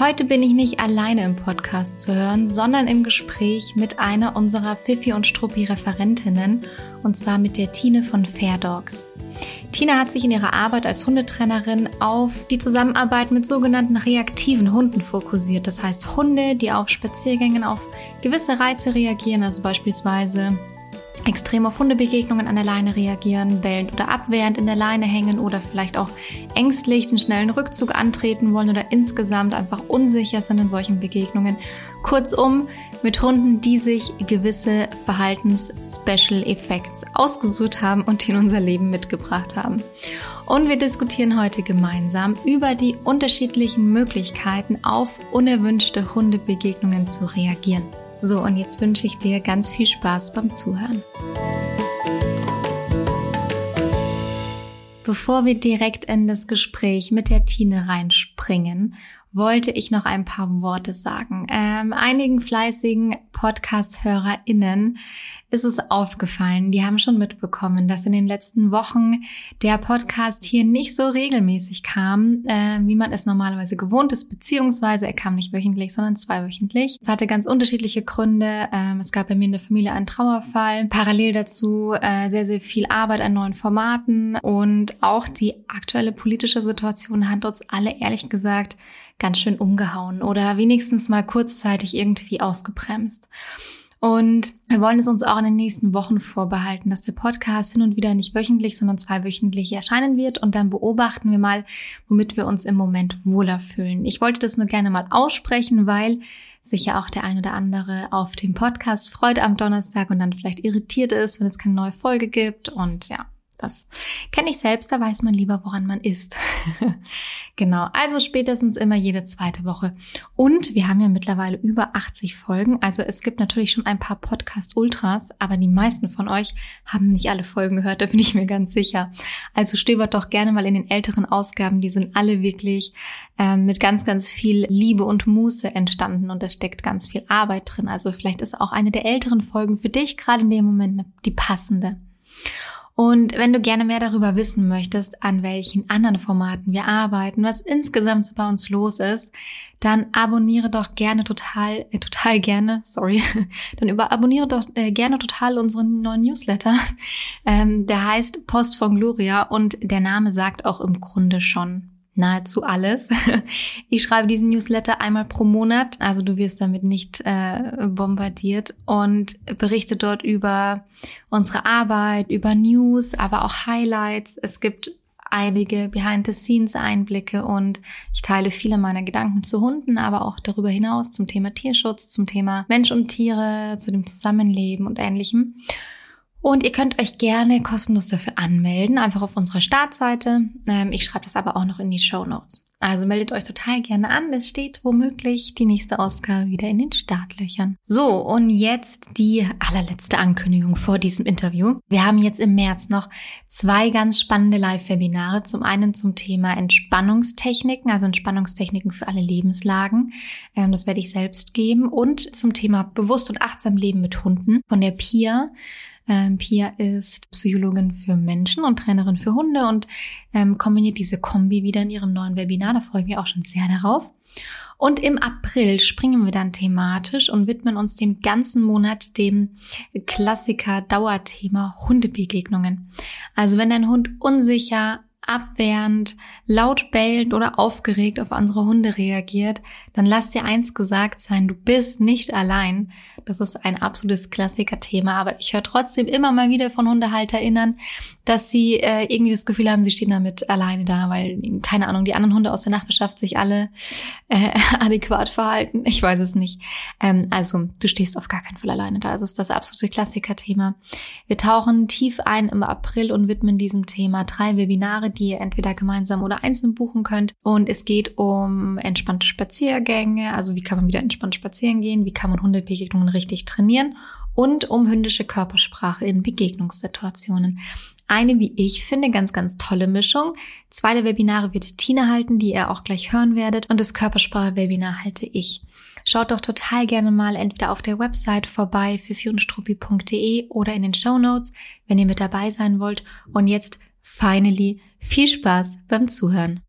Heute bin ich nicht alleine im Podcast zu hören, sondern im Gespräch mit einer unserer Fifi und Struppi Referentinnen und zwar mit der Tine von Fair Dogs. Tina hat sich in ihrer Arbeit als Hundetrainerin auf die Zusammenarbeit mit sogenannten reaktiven Hunden fokussiert. Das heißt Hunde, die auf Spaziergängen auf gewisse Reize reagieren, also beispielsweise extrem auf Hundebegegnungen an der Leine reagieren, bellend oder abwehrend in der Leine hängen oder vielleicht auch ängstlich den schnellen Rückzug antreten wollen oder insgesamt einfach unsicher sind in solchen Begegnungen. Kurzum, mit Hunden, die sich gewisse Verhaltens-Special Effects ausgesucht haben und die in unser Leben mitgebracht haben. Und wir diskutieren heute gemeinsam über die unterschiedlichen Möglichkeiten auf unerwünschte Hundebegegnungen zu reagieren. So, und jetzt wünsche ich dir ganz viel Spaß beim Zuhören. Bevor wir direkt in das Gespräch mit der Tine reinspringen, wollte ich noch ein paar Worte sagen. Ähm, einigen fleißigen Podcast-HörerInnen ist es aufgefallen, die haben schon mitbekommen, dass in den letzten Wochen der Podcast hier nicht so regelmäßig kam, äh, wie man es normalerweise gewohnt ist, beziehungsweise er kam nicht wöchentlich, sondern zweiwöchentlich. Es hatte ganz unterschiedliche Gründe. Ähm, es gab bei mir in der Familie einen Trauerfall, parallel dazu äh, sehr, sehr viel Arbeit an neuen Formaten und auch die aktuelle politische Situation hat uns alle ehrlich gesagt ganz schön umgehauen oder wenigstens mal kurzzeitig irgendwie ausgebremst. Und wir wollen es uns auch in den nächsten Wochen vorbehalten, dass der Podcast hin und wieder nicht wöchentlich, sondern zweiwöchentlich erscheinen wird. Und dann beobachten wir mal, womit wir uns im Moment wohler fühlen. Ich wollte das nur gerne mal aussprechen, weil sich ja auch der ein oder andere auf den Podcast freut am Donnerstag und dann vielleicht irritiert ist, wenn es keine neue Folge gibt. Und ja, das kenne ich selbst, da weiß man lieber, woran man ist. genau, also spätestens immer jede zweite Woche. Und wir haben ja mittlerweile über 80 Folgen. Also es gibt natürlich schon ein paar Podcast-Ultras, aber die meisten von euch haben nicht alle Folgen gehört, da bin ich mir ganz sicher. Also stöbert doch gerne mal in den älteren Ausgaben, die sind alle wirklich ähm, mit ganz, ganz viel Liebe und Muße entstanden und da steckt ganz viel Arbeit drin. Also vielleicht ist auch eine der älteren Folgen für dich gerade in dem Moment die passende. Und wenn du gerne mehr darüber wissen möchtest, an welchen anderen Formaten wir arbeiten, was insgesamt so bei uns los ist, dann abonniere doch gerne total, äh, total gerne, sorry, dann über abonniere doch äh, gerne total unseren neuen Newsletter. Ähm, der heißt Post von Gloria und der Name sagt auch im Grunde schon nahezu alles. Ich schreibe diesen Newsletter einmal pro Monat, also du wirst damit nicht äh, bombardiert und berichte dort über unsere Arbeit, über News, aber auch Highlights. Es gibt einige Behind-the-Scenes-Einblicke und ich teile viele meiner Gedanken zu Hunden, aber auch darüber hinaus zum Thema Tierschutz, zum Thema Mensch und Tiere, zu dem Zusammenleben und ähnlichem. Und ihr könnt euch gerne kostenlos dafür anmelden, einfach auf unserer Startseite. Ähm, ich schreibe das aber auch noch in die Show Notes. Also meldet euch total gerne an. Es steht womöglich die nächste Ausgabe wieder in den Startlöchern. So, und jetzt die allerletzte Ankündigung vor diesem Interview. Wir haben jetzt im März noch zwei ganz spannende Live-Webinare. Zum einen zum Thema Entspannungstechniken, also Entspannungstechniken für alle Lebenslagen. Ähm, das werde ich selbst geben. Und zum Thema bewusst und achtsam Leben mit Hunden von der Pia. Ähm, Pia ist Psychologin für Menschen und Trainerin für Hunde und ähm, kombiniert diese Kombi wieder in ihrem neuen Webinar. Da freue ich mich auch schon sehr darauf. Und im April springen wir dann thematisch und widmen uns dem ganzen Monat dem Klassiker Dauerthema Hundebegegnungen. Also wenn dein Hund unsicher, abwehrend, laut bellend oder aufgeregt auf unsere Hunde reagiert, dann lass dir eins gesagt sein, du bist nicht allein. Das ist ein absolutes Klassiker-Thema, aber ich höre trotzdem immer mal wieder von HundehalterInnen, dass sie äh, irgendwie das Gefühl haben, sie stehen damit alleine da, weil, keine Ahnung, die anderen Hunde aus der Nachbarschaft sich alle äh, adäquat verhalten. Ich weiß es nicht. Ähm, also, du stehst auf gar keinen Fall alleine da. Es ist das absolute Klassiker-Thema. Wir tauchen tief ein im April und widmen diesem Thema drei Webinare, die ihr entweder gemeinsam oder einzeln buchen könnt. Und es geht um entspannte Spaziergänge, also wie kann man wieder entspannt spazieren gehen, wie kann man Hundebegegnungen richtig trainieren und um hündische Körpersprache in Begegnungssituationen. Eine, wie ich finde, ganz, ganz tolle Mischung. Zweite Webinare wird Tina halten, die ihr auch gleich hören werdet. Und das Körpersprache-Webinar halte ich. Schaut doch total gerne mal entweder auf der Website vorbei für fionstruppi.de oder in den Show wenn ihr mit dabei sein wollt. Und jetzt finally viel Spaß beim Zuhören.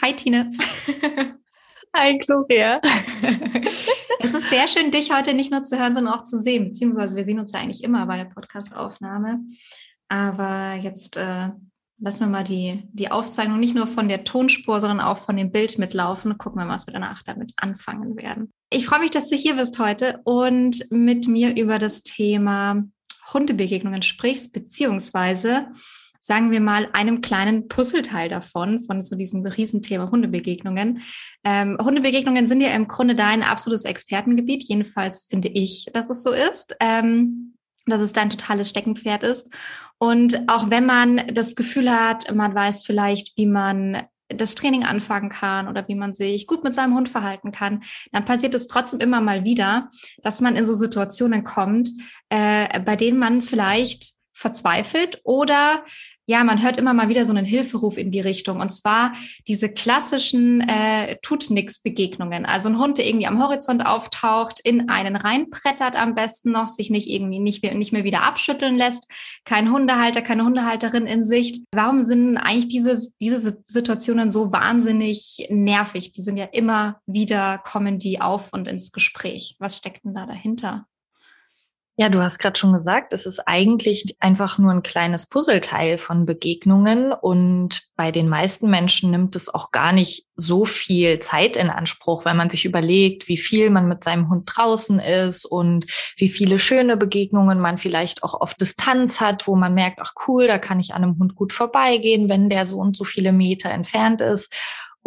Hi Tine. Hi Gloria. es ist sehr schön, dich heute nicht nur zu hören, sondern auch zu sehen. Beziehungsweise wir sehen uns ja eigentlich immer bei der Podcastaufnahme. Aber jetzt äh, lassen wir mal die, die Aufzeichnung nicht nur von der Tonspur, sondern auch von dem Bild mitlaufen. Gucken wir mal, was wir danach damit anfangen werden. Ich freue mich, dass du hier bist heute und mit mir über das Thema Hundebegegnungen sprichst, beziehungsweise sagen wir mal, einem kleinen Puzzleteil davon, von so diesem Riesenthema Hundebegegnungen. Ähm, Hundebegegnungen sind ja im Grunde dein absolutes Expertengebiet. Jedenfalls finde ich, dass es so ist. Ähm, dass es dein totales Steckenpferd ist. Und auch wenn man das Gefühl hat, man weiß vielleicht, wie man das Training anfangen kann oder wie man sich gut mit seinem Hund verhalten kann, dann passiert es trotzdem immer mal wieder, dass man in so Situationen kommt, äh, bei denen man vielleicht verzweifelt oder ja, man hört immer mal wieder so einen Hilferuf in die Richtung. Und zwar diese klassischen äh, tut nix Begegnungen. Also ein Hund, der irgendwie am Horizont auftaucht, in einen reinbrettert am besten noch, sich nicht irgendwie nicht mehr, nicht mehr wieder abschütteln lässt. Kein Hundehalter, keine Hundehalterin in Sicht. Warum sind eigentlich diese, diese Situationen so wahnsinnig nervig? Die sind ja immer wieder, kommen die auf und ins Gespräch. Was steckt denn da dahinter? Ja, du hast gerade schon gesagt, es ist eigentlich einfach nur ein kleines Puzzleteil von Begegnungen und bei den meisten Menschen nimmt es auch gar nicht so viel Zeit in Anspruch, wenn man sich überlegt, wie viel man mit seinem Hund draußen ist und wie viele schöne Begegnungen man vielleicht auch auf Distanz hat, wo man merkt, ach cool, da kann ich an einem Hund gut vorbeigehen, wenn der so und so viele Meter entfernt ist.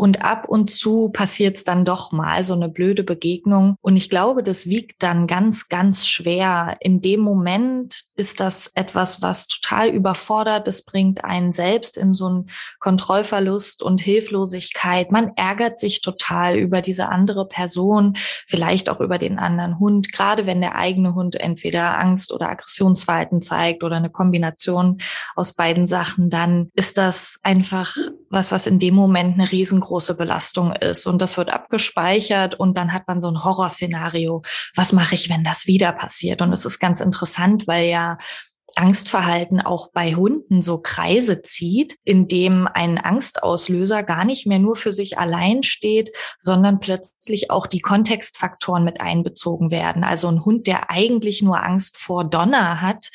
Und ab und zu passiert es dann doch mal so eine blöde Begegnung. Und ich glaube, das wiegt dann ganz, ganz schwer. In dem Moment ist das etwas, was total überfordert. Das bringt einen selbst in so einen Kontrollverlust und Hilflosigkeit. Man ärgert sich total über diese andere Person, vielleicht auch über den anderen Hund, gerade wenn der eigene Hund entweder Angst oder Aggressionsverhalten zeigt oder eine Kombination aus beiden Sachen, dann ist das einfach was, was in dem Moment eine riesengroße Belastung ist und das wird abgespeichert und dann hat man so ein Horrorszenario. Was mache ich, wenn das wieder passiert? Und es ist ganz interessant, weil ja Angstverhalten auch bei Hunden so Kreise zieht, in dem ein Angstauslöser gar nicht mehr nur für sich allein steht, sondern plötzlich auch die Kontextfaktoren mit einbezogen werden. Also ein Hund, der eigentlich nur Angst vor Donner hat,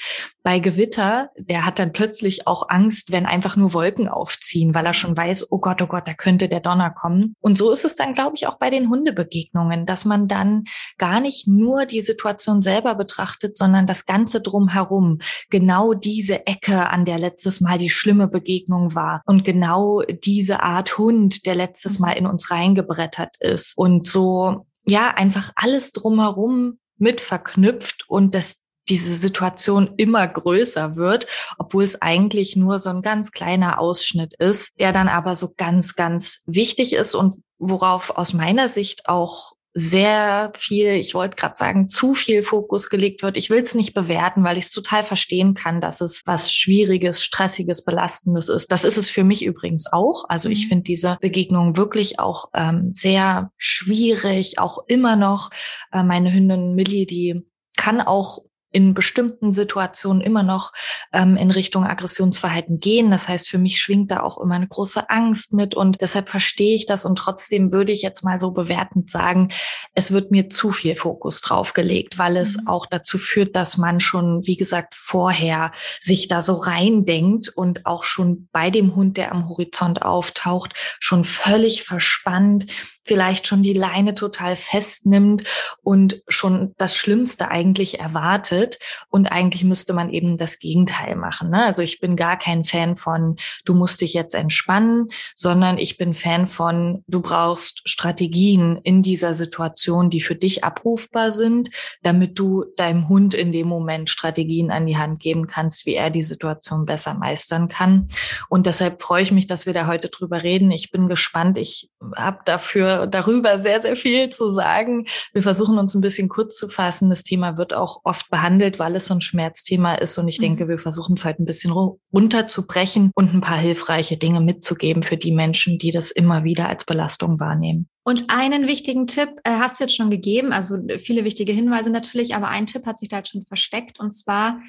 bei Gewitter, der hat dann plötzlich auch Angst, wenn einfach nur Wolken aufziehen, weil er schon weiß, oh Gott, oh Gott, da könnte der Donner kommen. Und so ist es dann, glaube ich, auch bei den Hundebegegnungen, dass man dann gar nicht nur die Situation selber betrachtet, sondern das Ganze drumherum. Genau diese Ecke, an der letztes Mal die schlimme Begegnung war und genau diese Art Hund, der letztes Mal in uns reingebrettert ist. Und so, ja, einfach alles drumherum mit verknüpft und das diese Situation immer größer wird, obwohl es eigentlich nur so ein ganz kleiner Ausschnitt ist, der dann aber so ganz, ganz wichtig ist und worauf aus meiner Sicht auch sehr viel, ich wollte gerade sagen, zu viel Fokus gelegt wird. Ich will es nicht bewerten, weil ich es total verstehen kann, dass es was Schwieriges, Stressiges, Belastendes ist. Das ist es für mich übrigens auch. Also ich mhm. finde diese Begegnung wirklich auch ähm, sehr schwierig, auch immer noch. Äh, meine Hündin Millie, die kann auch in bestimmten Situationen immer noch ähm, in Richtung Aggressionsverhalten gehen. Das heißt, für mich schwingt da auch immer eine große Angst mit und deshalb verstehe ich das und trotzdem würde ich jetzt mal so bewertend sagen, es wird mir zu viel Fokus drauf gelegt, weil es mhm. auch dazu führt, dass man schon, wie gesagt, vorher sich da so reindenkt und auch schon bei dem Hund, der am Horizont auftaucht, schon völlig verspannt vielleicht schon die Leine total festnimmt und schon das Schlimmste eigentlich erwartet. Und eigentlich müsste man eben das Gegenteil machen. Ne? Also ich bin gar kein Fan von, du musst dich jetzt entspannen, sondern ich bin Fan von, du brauchst Strategien in dieser Situation, die für dich abrufbar sind, damit du deinem Hund in dem Moment Strategien an die Hand geben kannst, wie er die Situation besser meistern kann. Und deshalb freue ich mich, dass wir da heute drüber reden. Ich bin gespannt. Ich habe dafür darüber sehr, sehr viel zu sagen. Wir versuchen uns ein bisschen kurz zu fassen. Das Thema wird auch oft behandelt, weil es so ein Schmerzthema ist. Und ich mhm. denke, wir versuchen es heute ein bisschen runterzubrechen und ein paar hilfreiche Dinge mitzugeben für die Menschen, die das immer wieder als Belastung wahrnehmen. Und einen wichtigen Tipp äh, hast du jetzt schon gegeben, also viele wichtige Hinweise natürlich, aber ein Tipp hat sich da halt schon versteckt und zwar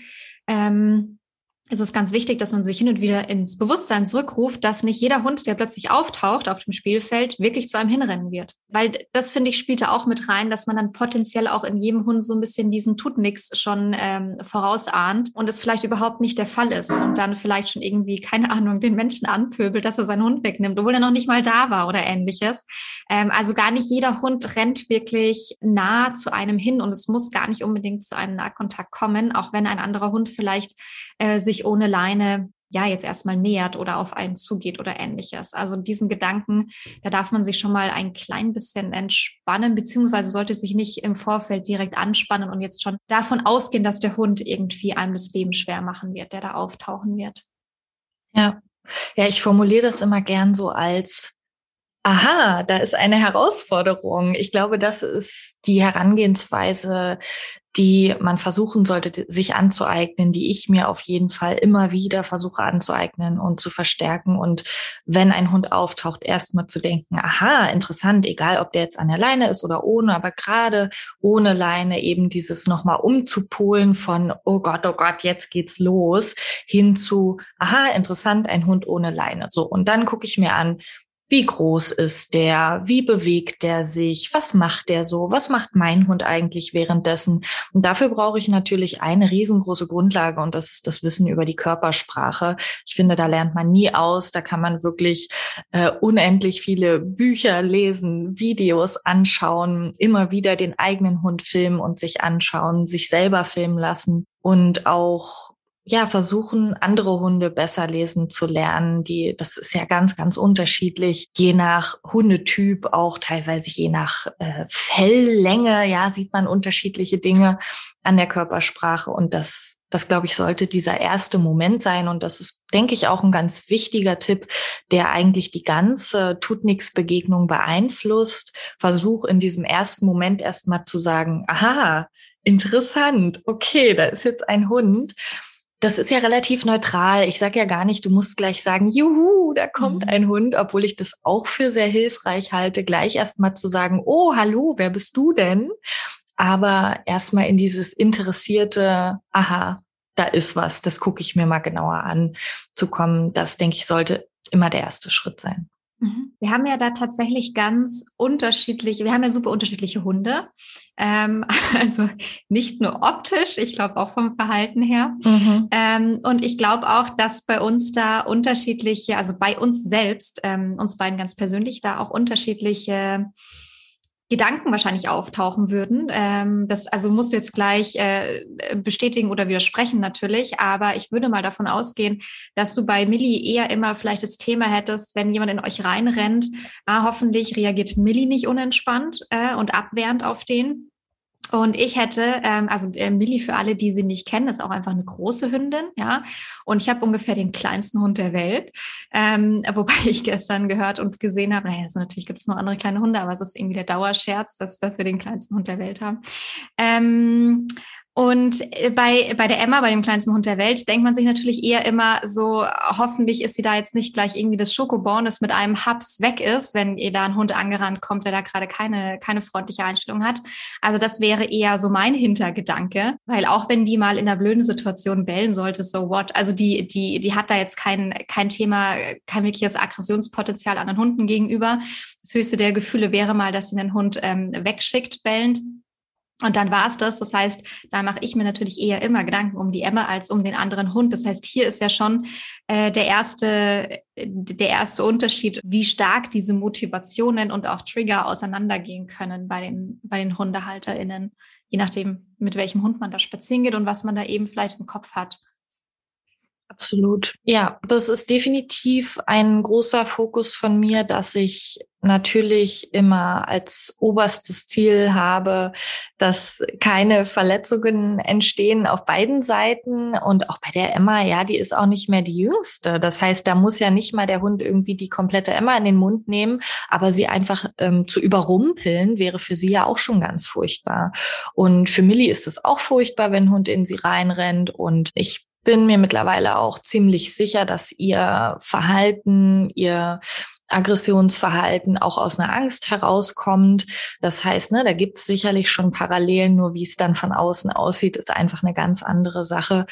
ähm, es ist ganz wichtig, dass man sich hin und wieder ins Bewusstsein zurückruft, dass nicht jeder Hund, der plötzlich auftaucht auf dem Spielfeld, wirklich zu einem hinrennen wird. Weil das, finde ich, spielte auch mit rein, dass man dann potenziell auch in jedem Hund so ein bisschen diesen tut nix schon ähm, vorausahnt und es vielleicht überhaupt nicht der Fall ist und dann vielleicht schon irgendwie, keine Ahnung, den Menschen anpöbelt, dass er seinen Hund wegnimmt, obwohl er noch nicht mal da war oder ähnliches. Ähm, also gar nicht jeder Hund rennt wirklich nah zu einem hin und es muss gar nicht unbedingt zu einem Nahkontakt kommen, auch wenn ein anderer Hund vielleicht äh, sich ohne Leine ja jetzt erstmal nähert oder auf einen zugeht oder ähnliches. Also diesen Gedanken, da darf man sich schon mal ein klein bisschen entspannen, beziehungsweise sollte sich nicht im Vorfeld direkt anspannen und jetzt schon davon ausgehen, dass der Hund irgendwie einem das Leben schwer machen wird, der da auftauchen wird. Ja. Ja, ich formuliere das immer gern so als aha, da ist eine Herausforderung. Ich glaube, das ist die Herangehensweise, die man versuchen sollte, sich anzueignen, die ich mir auf jeden Fall immer wieder versuche anzueignen und zu verstärken. Und wenn ein Hund auftaucht, erstmal zu denken, aha, interessant, egal ob der jetzt an der Leine ist oder ohne, aber gerade ohne Leine eben dieses nochmal umzupolen von, oh Gott, oh Gott, jetzt geht's los, hin zu, aha, interessant, ein Hund ohne Leine. So, und dann gucke ich mir an, wie groß ist der? Wie bewegt der sich? Was macht der so? Was macht mein Hund eigentlich währenddessen? Und dafür brauche ich natürlich eine riesengroße Grundlage und das ist das Wissen über die Körpersprache. Ich finde, da lernt man nie aus. Da kann man wirklich äh, unendlich viele Bücher lesen, Videos anschauen, immer wieder den eigenen Hund filmen und sich anschauen, sich selber filmen lassen und auch ja, versuchen, andere Hunde besser lesen zu lernen. Die, das ist ja ganz, ganz unterschiedlich, je nach Hundetyp, auch teilweise je nach äh, Felllänge, ja, sieht man unterschiedliche Dinge an der Körpersprache. Und das, das glaube ich, sollte dieser erste Moment sein. Und das ist, denke ich, auch ein ganz wichtiger Tipp, der eigentlich die ganze tut nix Begegnung beeinflusst. Versuch in diesem ersten Moment erstmal zu sagen, aha, interessant, okay, da ist jetzt ein Hund das ist ja relativ neutral. Ich sage ja gar nicht, du musst gleich sagen, juhu, da kommt mhm. ein Hund, obwohl ich das auch für sehr hilfreich halte, gleich erstmal zu sagen, oh, hallo, wer bist du denn? Aber erstmal in dieses interessierte, aha, da ist was, das gucke ich mir mal genauer an, zu kommen. Das, denke ich, sollte immer der erste Schritt sein. Mhm. Wir haben ja da tatsächlich ganz unterschiedliche, wir haben ja super unterschiedliche Hunde. Ähm, also nicht nur optisch, ich glaube auch vom Verhalten her. Mhm. Ähm, und ich glaube auch, dass bei uns da unterschiedliche, also bei uns selbst, ähm, uns beiden ganz persönlich, da auch unterschiedliche Gedanken wahrscheinlich auftauchen würden. Ähm, das also muss jetzt gleich äh, bestätigen oder widersprechen natürlich, aber ich würde mal davon ausgehen, dass du bei Millie eher immer vielleicht das Thema hättest, wenn jemand in euch reinrennt, ah, hoffentlich reagiert Millie nicht unentspannt äh, und abwehrend auf den. Und ich hätte, ähm, also äh, Millie für alle, die sie nicht kennen, ist auch einfach eine große Hündin, ja. Und ich habe ungefähr den kleinsten Hund der Welt, ähm, wobei ich gestern gehört und gesehen habe, naja, also natürlich gibt es noch andere kleine Hunde, aber es ist irgendwie der Dauerscherz, dass, dass wir den kleinsten Hund der Welt haben. Ähm, und äh, bei, bei der Emma, bei dem kleinsten Hund der Welt, denkt man sich natürlich eher immer so, hoffentlich ist sie da jetzt nicht gleich irgendwie das Schokoborn, das mit einem Haps weg ist, wenn ihr da ein Hund angerannt kommt, der da gerade keine, keine freundliche Einstellung hat. Also das wäre eher so mein Hintergedanke, weil auch wenn die mal in einer blöden Situation bellen sollte, so what, also die, die, die hat da jetzt kein, kein Thema, kein wirkliches Aggressionspotenzial anderen Hunden gegenüber. Das höchste der Gefühle wäre mal, dass sie den Hund ähm, wegschickt, bellend Und dann war es das. Das heißt, da mache ich mir natürlich eher immer Gedanken um die Emma als um den anderen Hund. Das heißt, hier ist ja schon äh, der erste, der erste Unterschied, wie stark diese Motivationen und auch Trigger auseinandergehen können bei den, bei den HundehalterInnen, je nachdem, mit welchem Hund man da spazieren geht und was man da eben vielleicht im Kopf hat. Absolut. Ja, das ist definitiv ein großer Fokus von mir, dass ich natürlich immer als oberstes Ziel habe, dass keine Verletzungen entstehen auf beiden Seiten und auch bei der Emma, ja, die ist auch nicht mehr die jüngste. Das heißt, da muss ja nicht mal der Hund irgendwie die komplette Emma in den Mund nehmen, aber sie einfach ähm, zu überrumpeln wäre für sie ja auch schon ganz furchtbar. Und für Millie ist es auch furchtbar, wenn ein Hund in sie reinrennt und ich bin mir mittlerweile auch ziemlich sicher, dass ihr Verhalten, ihr Aggressionsverhalten auch aus einer Angst herauskommt. Das heißt, ne, da gibt es sicherlich schon Parallelen, nur wie es dann von außen aussieht, ist einfach eine ganz andere Sache.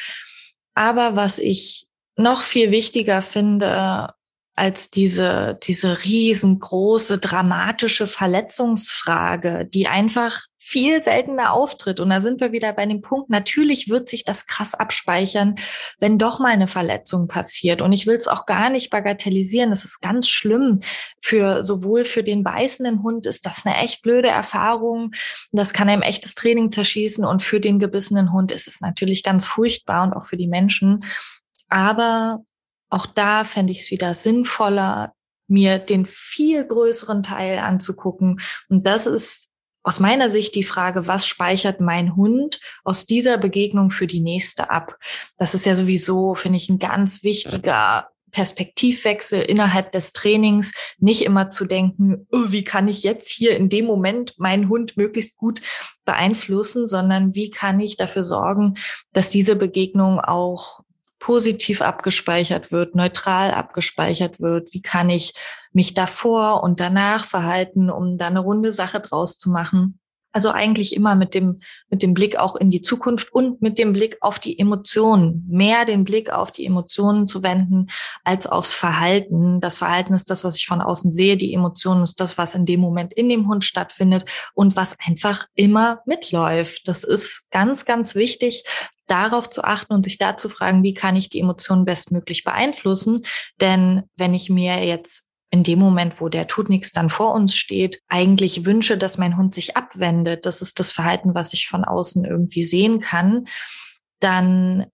Aber was ich noch viel wichtiger finde, als diese, diese riesengroße, dramatische Verletzungsfrage, die einfach viel seltener auftritt. Und da sind wir wieder bei dem Punkt, natürlich wird sich das krass abspeichern, wenn doch mal eine Verletzung passiert. Und ich will es auch gar nicht bagatellisieren. Es ist ganz schlimm. Für sowohl für den beißenden Hund ist das eine echt blöde Erfahrung. Das kann einem echtes Training zerschießen. Und für den gebissenen Hund ist es natürlich ganz furchtbar und auch für die Menschen. Aber auch da fände ich es wieder sinnvoller, mir den viel größeren Teil anzugucken. Und das ist aus meiner Sicht die Frage, was speichert mein Hund aus dieser Begegnung für die nächste ab? Das ist ja sowieso, finde ich, ein ganz wichtiger Perspektivwechsel innerhalb des Trainings, nicht immer zu denken, oh, wie kann ich jetzt hier in dem Moment meinen Hund möglichst gut beeinflussen, sondern wie kann ich dafür sorgen, dass diese Begegnung auch positiv abgespeichert wird, neutral abgespeichert wird? Wie kann ich mich davor und danach verhalten, um da eine runde Sache draus zu machen? Also eigentlich immer mit dem, mit dem Blick auch in die Zukunft und mit dem Blick auf die Emotionen. Mehr den Blick auf die Emotionen zu wenden als aufs Verhalten. Das Verhalten ist das, was ich von außen sehe. Die Emotionen ist das, was in dem Moment in dem Hund stattfindet und was einfach immer mitläuft. Das ist ganz, ganz wichtig, darauf zu achten und sich da zu fragen, wie kann ich die Emotionen bestmöglich beeinflussen? Denn wenn ich mir jetzt in dem Moment, wo der tut nichts dann vor uns steht, eigentlich wünsche, dass mein Hund sich abwendet, das ist das Verhalten, was ich von außen irgendwie sehen kann, dann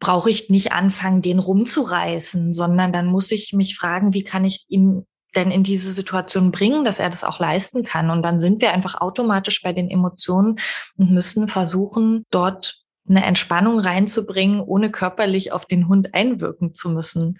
brauche ich nicht anfangen, den rumzureißen, sondern dann muss ich mich fragen, wie kann ich ihm denn in diese Situation bringen, dass er das auch leisten kann. Und dann sind wir einfach automatisch bei den Emotionen und müssen versuchen, dort eine Entspannung reinzubringen, ohne körperlich auf den Hund einwirken zu müssen.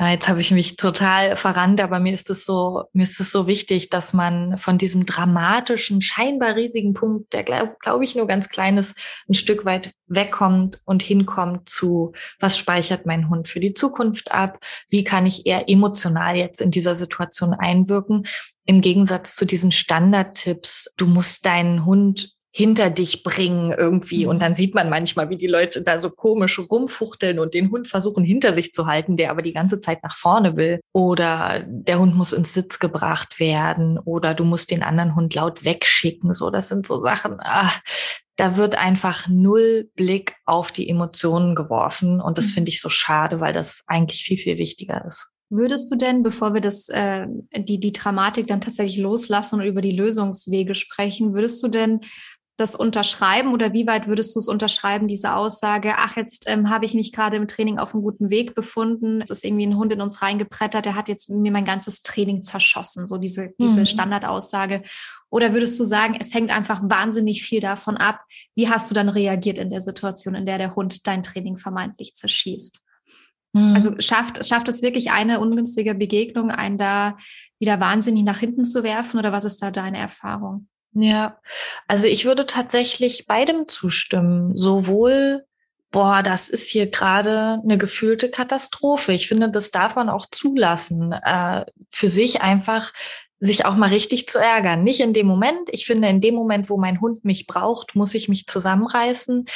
Ja, jetzt habe ich mich total verrannt, aber mir ist es so, mir ist es so wichtig, dass man von diesem dramatischen, scheinbar riesigen Punkt, der glaube glaub ich nur ganz klein ist, ein Stück weit wegkommt und hinkommt zu, was speichert mein Hund für die Zukunft ab? Wie kann ich eher emotional jetzt in dieser Situation einwirken? Im Gegensatz zu diesen Standardtipps, du musst deinen Hund hinter dich bringen irgendwie. Und dann mhm. sieht man manchmal, wie die Leute da so komisch rumfuchteln und den Hund versuchen hinter sich zu halten, der aber die ganze Zeit nach vorne will. Oder der Hund muss ins Sitz gebracht werden oder du musst den anderen Hund laut wegschicken. So, das sind so Sachen. Ach, da wird einfach null Blick auf die Emotionen geworfen. Und das mhm. finde ich so schade, weil das eigentlich viel, viel wichtiger ist. Würdest du denn, bevor wir das, äh, die, die Dramatik dann tatsächlich loslassen und über die Lösungswege sprechen, würdest du denn das unterschreiben oder wie weit würdest du es unterschreiben, diese Aussage, ach, jetzt ähm, habe ich mich gerade im Training auf einem guten Weg befunden, es ist irgendwie ein Hund in uns reingeprettert, der hat jetzt mir mein ganzes Training zerschossen, so diese, diese mhm. Standardaussage. Oder würdest du sagen, es hängt einfach wahnsinnig viel davon ab, wie hast du dann reagiert in der Situation, in der der Hund dein Training vermeintlich zerschießt? Mhm. Also schafft, schafft es wirklich eine ungünstige Begegnung, einen da wieder wahnsinnig nach hinten zu werfen oder was ist da deine Erfahrung? Ja, also ich würde tatsächlich beidem zustimmen. Sowohl, boah, das ist hier gerade eine gefühlte Katastrophe. Ich finde, das darf man auch zulassen, äh, für sich einfach sich auch mal richtig zu ärgern. Nicht in dem Moment. Ich finde, in dem Moment, wo mein Hund mich braucht, muss ich mich zusammenreißen.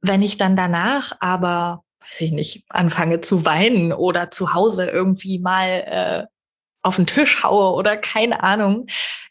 Wenn ich dann danach aber, weiß ich nicht, anfange zu weinen oder zu Hause irgendwie mal äh, auf den Tisch haue oder keine Ahnung.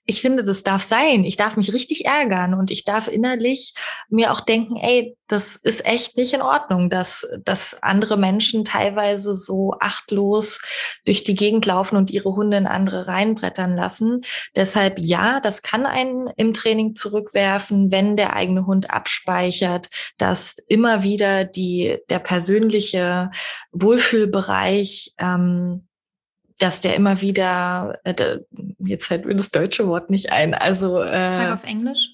Ich finde, das darf sein. Ich darf mich richtig ärgern und ich darf innerlich mir auch denken, ey, das ist echt nicht in Ordnung, dass, dass andere Menschen teilweise so achtlos durch die Gegend laufen und ihre Hunde in andere reinbrettern lassen. Deshalb ja, das kann einen im Training zurückwerfen, wenn der eigene Hund abspeichert, dass immer wieder die, der persönliche Wohlfühlbereich ähm, dass der immer wieder, äh, jetzt fällt mir das deutsche Wort nicht ein, also äh, Sag auf Englisch.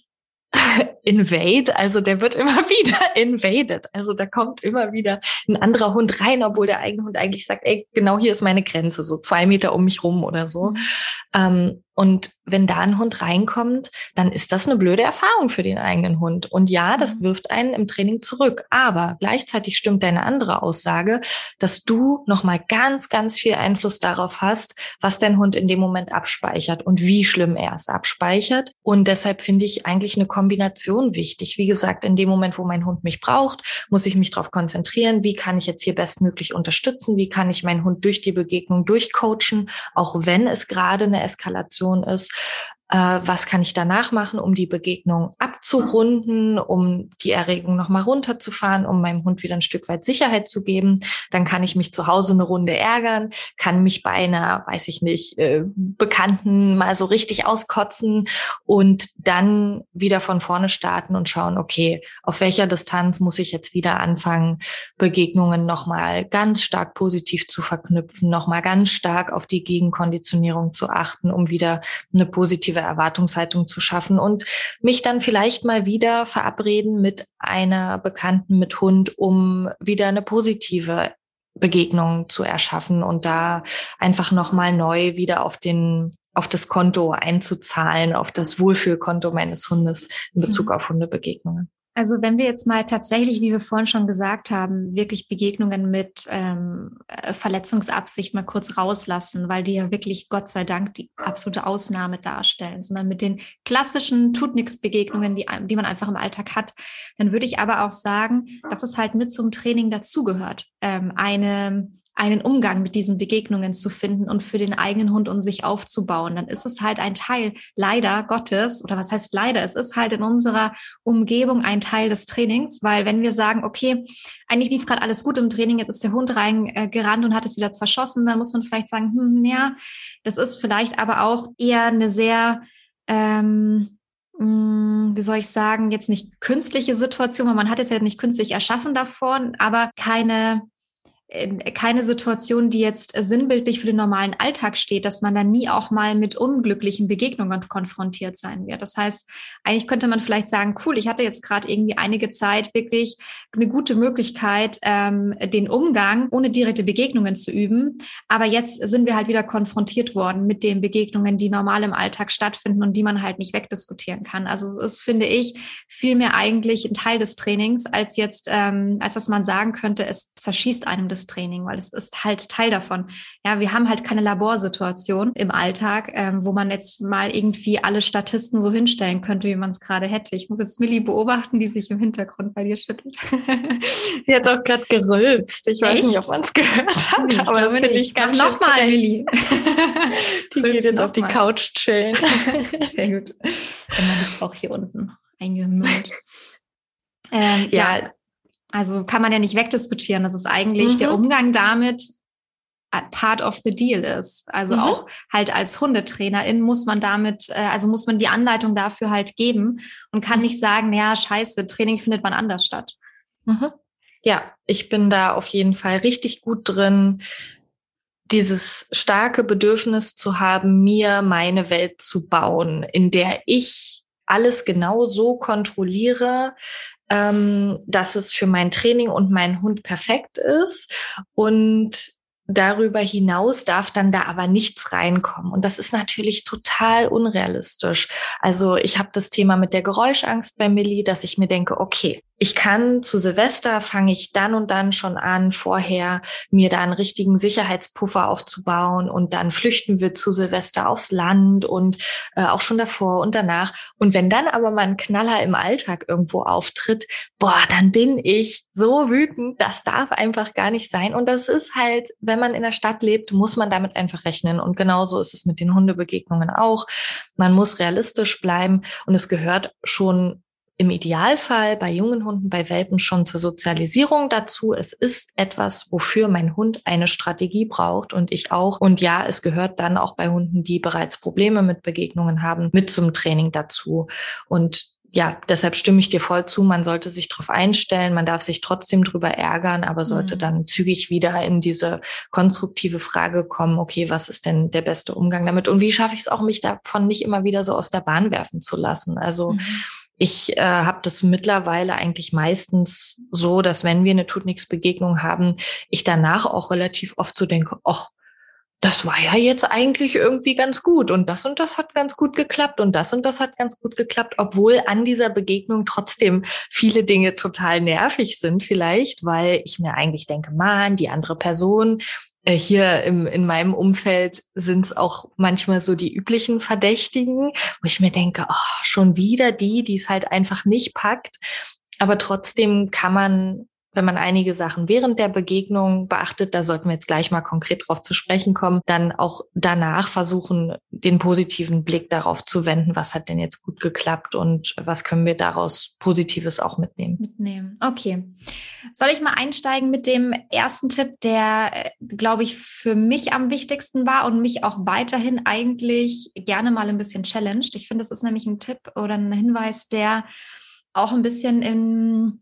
invade, also der wird immer wieder invaded. Also da kommt immer wieder ein anderer Hund rein, obwohl der eigene Hund eigentlich sagt, ey, genau hier ist meine Grenze, so zwei Meter um mich rum oder so. Mhm. Ähm, und wenn da ein Hund reinkommt, dann ist das eine blöde Erfahrung für den eigenen Hund. Und ja, das mhm. wirft einen im Training zurück. Aber gleichzeitig stimmt deine andere Aussage, dass du nochmal ganz, ganz viel Einfluss darauf hast, was dein Hund in dem Moment abspeichert und wie schlimm er es abspeichert. Und deshalb finde ich eigentlich eine Kombination wichtig. Wie gesagt, in dem Moment, wo mein Hund mich braucht, muss ich mich darauf konzentrieren. Wie kann ich jetzt hier bestmöglich unterstützen? Wie kann ich meinen Hund durch die Begegnung durchcoachen? Auch wenn es gerade eine Eskalation Situation ist, was kann ich danach machen, um die Begegnung abzurunden, um die Erregung nochmal runterzufahren, um meinem Hund wieder ein Stück weit Sicherheit zu geben. Dann kann ich mich zu Hause eine Runde ärgern, kann mich bei einer, weiß ich nicht, äh, Bekannten mal so richtig auskotzen und dann wieder von vorne starten und schauen, okay, auf welcher Distanz muss ich jetzt wieder anfangen, Begegnungen nochmal ganz stark positiv zu verknüpfen, nochmal ganz stark auf die Gegenkonditionierung zu achten, um wieder eine positive positive Erwartungshaltung zu schaffen und mich dann vielleicht mal wieder verabreden mit einer Bekannten mit Hund, um wieder eine positive Begegnung zu erschaffen und da einfach nochmal neu wieder auf den auf das Konto einzuzahlen, auf das Wohlfühlkonto meines Hundes in Bezug mhm. auf Hundebegegnungen. Also wenn wir jetzt mal tatsächlich, wie wir vorhin schon gesagt haben, wirklich Begegnungen mit ähm, äh, Verletzungsabsicht mal kurz rauslassen, weil die ja wirklich Gott sei Dank die absolute Ausnahme darstellen, sondern mit den klassischen tut nix Begegnungen, die, die man einfach im Alltag hat, dann würde ich aber auch sagen, dass es halt mit zum Training dazugehört, ähm, eine einen Umgang mit diesen Begegnungen zu finden und für den eigenen Hund und sich aufzubauen, dann ist es halt ein Teil leider Gottes oder was heißt leider, es ist halt in unserer Umgebung ein Teil des Trainings, weil wenn wir sagen, okay, eigentlich lief gerade alles gut im Training, jetzt ist der Hund reingerannt äh, und hat es wieder zerschossen, dann muss man vielleicht sagen, hm, ja, das ist vielleicht aber auch eher eine sehr ähm, hm, wie soll ich sagen, jetzt nicht künstliche Situation, weil man hat es ja nicht künstlich erschaffen davor, aber keine keine Situation, die jetzt sinnbildlich für den normalen Alltag steht, dass man dann nie auch mal mit unglücklichen Begegnungen konfrontiert sein wird. Das heißt, eigentlich könnte man vielleicht sagen, cool, ich hatte jetzt gerade irgendwie einige Zeit wirklich eine gute Möglichkeit, ähm, den Umgang ohne direkte Begegnungen zu üben. Aber jetzt sind wir halt wieder konfrontiert worden mit den Begegnungen, die normal im Alltag stattfinden und die man halt nicht wegdiskutieren kann. Also es ist, finde ich, vielmehr eigentlich ein Teil des Trainings, als jetzt, ähm, als dass man sagen könnte, es zerschießt einem das Training, weil es ist halt Teil davon. Ja, wir haben halt keine Laborsituation im Alltag, ähm, wo man jetzt mal irgendwie alle Statisten so hinstellen könnte, wie man es gerade hätte. Ich muss jetzt Millie beobachten, die sich im Hintergrund bei dir schüttelt. Sie hat doch gerade gerülpst. Ich weiß Echt? nicht, ob man es gehört hat, ich aber das finde ich ganz Mach nochmal, Millie. die geht jetzt auf die mal. Couch chillen. Sehr gut. Und man liegt auch hier unten eingemüllt. Ähm, ja, ja, also kann man ja nicht wegdiskutieren, dass es eigentlich mhm. der Umgang damit part of the deal ist. Also mhm. auch halt als Hundetrainerin muss man damit, äh, also muss man die Anleitung dafür halt geben und kann mhm. nicht sagen, ja, scheiße, Training findet man anders statt. Mhm. Ja, ich bin da auf jeden Fall richtig gut drin, dieses starke Bedürfnis zu haben, mir meine Welt zu bauen, in der ich alles genau so kontrolliere, ähm, dass es für mein Training und meinen Hund perfekt ist. Und darüber hinaus darf dann da aber nichts reinkommen. Und das ist natürlich total unrealistisch. Also ich habe das Thema mit der Geräuschangst bei Millie, dass ich mir denke, okay, ich kann zu Silvester fange ich dann und dann schon an, vorher mir da einen richtigen Sicherheitspuffer aufzubauen und dann flüchten wir zu Silvester aufs Land und äh, auch schon davor und danach. Und wenn dann aber mal ein Knaller im Alltag irgendwo auftritt, boah, dann bin ich so wütend. Das darf einfach gar nicht sein. Und das ist halt, wenn man in der Stadt lebt, muss man damit einfach rechnen. Und genauso ist es mit den Hundebegegnungen auch. Man muss realistisch bleiben und es gehört schon im Idealfall bei jungen Hunden, bei Welpen schon zur Sozialisierung dazu. Es ist etwas, wofür mein Hund eine Strategie braucht und ich auch. Und ja, es gehört dann auch bei Hunden, die bereits Probleme mit Begegnungen haben, mit zum Training dazu. Und ja, deshalb stimme ich dir voll zu. Man sollte sich darauf einstellen. Man darf sich trotzdem drüber ärgern, aber sollte mhm. dann zügig wieder in diese konstruktive Frage kommen. Okay, was ist denn der beste Umgang damit? Und wie schaffe ich es auch, mich davon nicht immer wieder so aus der Bahn werfen zu lassen? Also, mhm ich äh, habe das mittlerweile eigentlich meistens so, dass wenn wir eine Tut nix Begegnung haben, ich danach auch relativ oft so denke, ach, das war ja jetzt eigentlich irgendwie ganz gut und das und das hat ganz gut geklappt und das und das hat ganz gut geklappt, obwohl an dieser Begegnung trotzdem viele Dinge total nervig sind vielleicht, weil ich mir eigentlich denke, man, die andere Person, hier im, in meinem Umfeld sind es auch manchmal so die üblichen Verdächtigen, wo ich mir denke, oh, schon wieder die, die es halt einfach nicht packt. Aber trotzdem kann man wenn man einige Sachen während der Begegnung beachtet, da sollten wir jetzt gleich mal konkret drauf zu sprechen kommen, dann auch danach versuchen, den positiven Blick darauf zu wenden, was hat denn jetzt gut geklappt und was können wir daraus Positives auch mitnehmen. Mitnehmen. Okay. Soll ich mal einsteigen mit dem ersten Tipp, der, äh, glaube ich, für mich am wichtigsten war und mich auch weiterhin eigentlich gerne mal ein bisschen challenged. Ich finde, es ist nämlich ein Tipp oder ein Hinweis, der auch ein bisschen in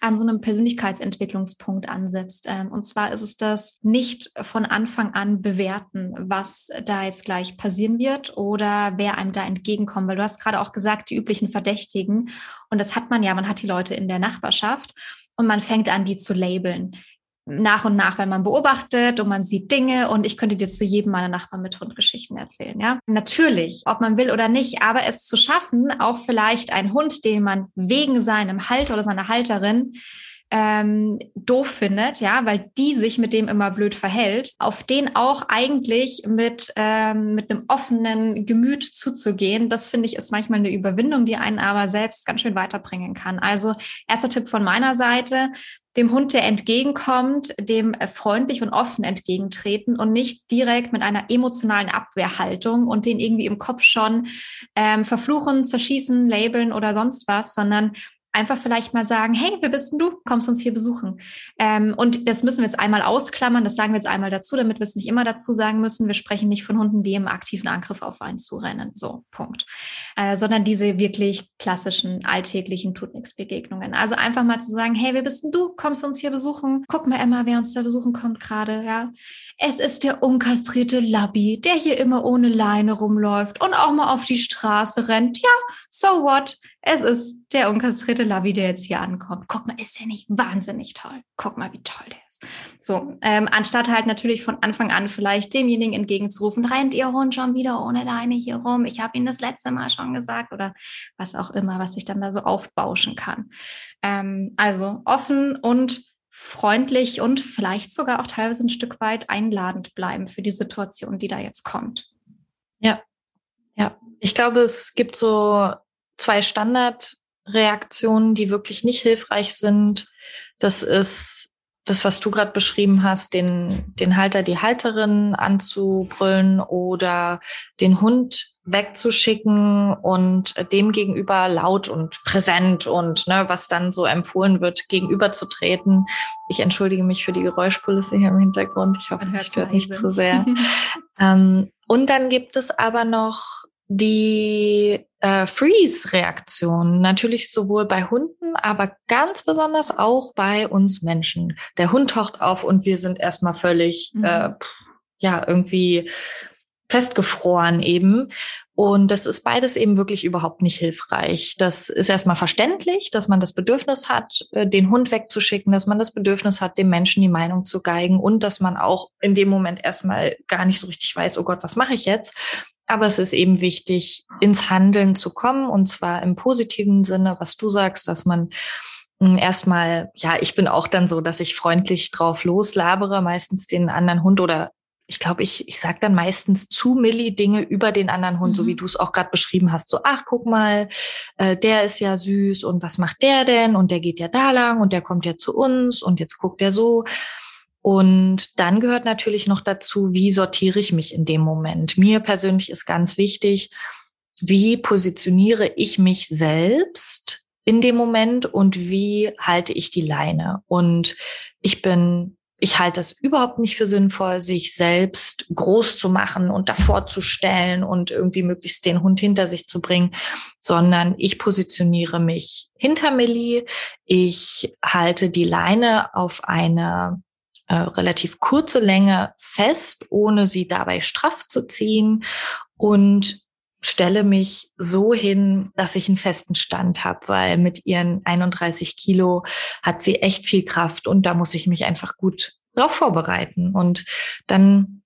an so einem Persönlichkeitsentwicklungspunkt ansetzt. Ähm, und zwar ist es das nicht von Anfang an bewerten, was da jetzt gleich passieren wird oder wer einem da entgegenkommt. Weil du hast gerade auch gesagt, die üblichen Verdächtigen. Und das hat man ja, man hat die Leute in der Nachbarschaft und man fängt an, die zu labeln nach und nach, wenn man beobachtet und man sieht Dinge und ich könnte dir zu jedem meiner Nachbarn mit Hundgeschichten erzählen, ja. Natürlich, ob man will oder nicht, aber es zu schaffen, auch vielleicht einen Hund, den man wegen seinem Halter oder seiner Halterin ähm, doof findet, ja, weil die sich mit dem immer blöd verhält, auf den auch eigentlich mit, ähm, mit einem offenen Gemüt zuzugehen, das finde ich ist manchmal eine Überwindung, die einen aber selbst ganz schön weiterbringen kann. Also erster Tipp von meiner Seite, dem Hund, der entgegenkommt, dem äh, freundlich und offen entgegentreten und nicht direkt mit einer emotionalen Abwehrhaltung und den irgendwie im Kopf schon ähm, verfluchen, zerschießen, labeln oder sonst was, sondern einfach vielleicht mal sagen, hey, wer bist denn du? Kommst uns hier besuchen. Ähm, und das müssen wir jetzt einmal ausklammern, das sagen wir jetzt einmal dazu, damit wir es nicht immer dazu sagen müssen. Wir sprechen nicht von Hunden, die im aktiven Angriff auf einen zurennen. So, Punkt. Äh, sondern diese wirklich klassischen, alltäglichen tut nichts Begegnungen. Also einfach mal zu sagen, hey, wer bist denn du? Kommst uns hier besuchen? Guck mal, Emma, wer uns da besuchen kommt gerade, ja. Es ist der unkastrierte Labby, der hier immer ohne Leine rumläuft und auch mal auf die Straße rennt. Ja, so what? Es ist der unkastrierte Lavi, der jetzt hier ankommt. Guck mal, ist der nicht wahnsinnig toll? Guck mal, wie toll der ist. So, ähm, anstatt halt natürlich von Anfang an vielleicht demjenigen entgegenzurufen, rennt ihr Hund schon wieder ohne Leine hier rum? Ich habe Ihnen das letzte Mal schon gesagt oder was auch immer, was sich dann da so aufbauschen kann. Ähm, also offen und freundlich und vielleicht sogar auch teilweise ein Stück weit einladend bleiben für die Situation, die da jetzt kommt. Ja, ja. Ich glaube, es gibt so zwei Standardreaktionen, die wirklich nicht hilfreich sind. Das ist das, was du gerade beschrieben hast, den, den Halter, die Halterin anzubrüllen oder den Hund wegzuschicken und dem gegenüber laut und präsent und ne, was dann so empfohlen wird, gegenüberzutreten. Ich entschuldige mich für die Geräuschkulisse hier im Hintergrund. Ich hoffe, es stört nicht zu sehr. ähm, und dann gibt es aber noch die äh, Freeze-Reaktion, natürlich sowohl bei Hunden, aber ganz besonders auch bei uns Menschen. Der Hund taucht auf und wir sind erstmal völlig, mhm. äh, ja, irgendwie festgefroren eben. Und das ist beides eben wirklich überhaupt nicht hilfreich. Das ist erstmal verständlich, dass man das Bedürfnis hat, äh, den Hund wegzuschicken, dass man das Bedürfnis hat, dem Menschen die Meinung zu geigen und dass man auch in dem Moment erstmal gar nicht so richtig weiß, oh Gott, was mache ich jetzt? Aber es ist eben wichtig, ins Handeln zu kommen und zwar im positiven Sinne, was du sagst, dass man hm, erstmal, ja, ich bin auch dann so, dass ich freundlich drauf loslabere, meistens den anderen Hund oder ich glaube, ich, ich sage dann meistens zu Milli Dinge über den anderen Hund, mhm. so wie mhm. du es auch gerade beschrieben hast. So, ach, guck mal, äh, der ist ja süß und was macht der denn? Und der geht ja da lang und der kommt ja zu uns und jetzt guckt er so. Und dann gehört natürlich noch dazu, wie sortiere ich mich in dem Moment. Mir persönlich ist ganz wichtig, wie positioniere ich mich selbst in dem Moment und wie halte ich die Leine. Und ich bin ich halte es überhaupt nicht für sinnvoll, sich selbst groß zu machen und davor zu stellen und irgendwie möglichst den Hund hinter sich zu bringen, sondern ich positioniere mich hinter Millie. Ich halte die Leine auf eine äh, relativ kurze Länge fest, ohne sie dabei straff zu ziehen und stelle mich so hin, dass ich einen festen Stand habe, weil mit ihren 31 Kilo hat sie echt viel Kraft und da muss ich mich einfach gut drauf vorbereiten. Und dann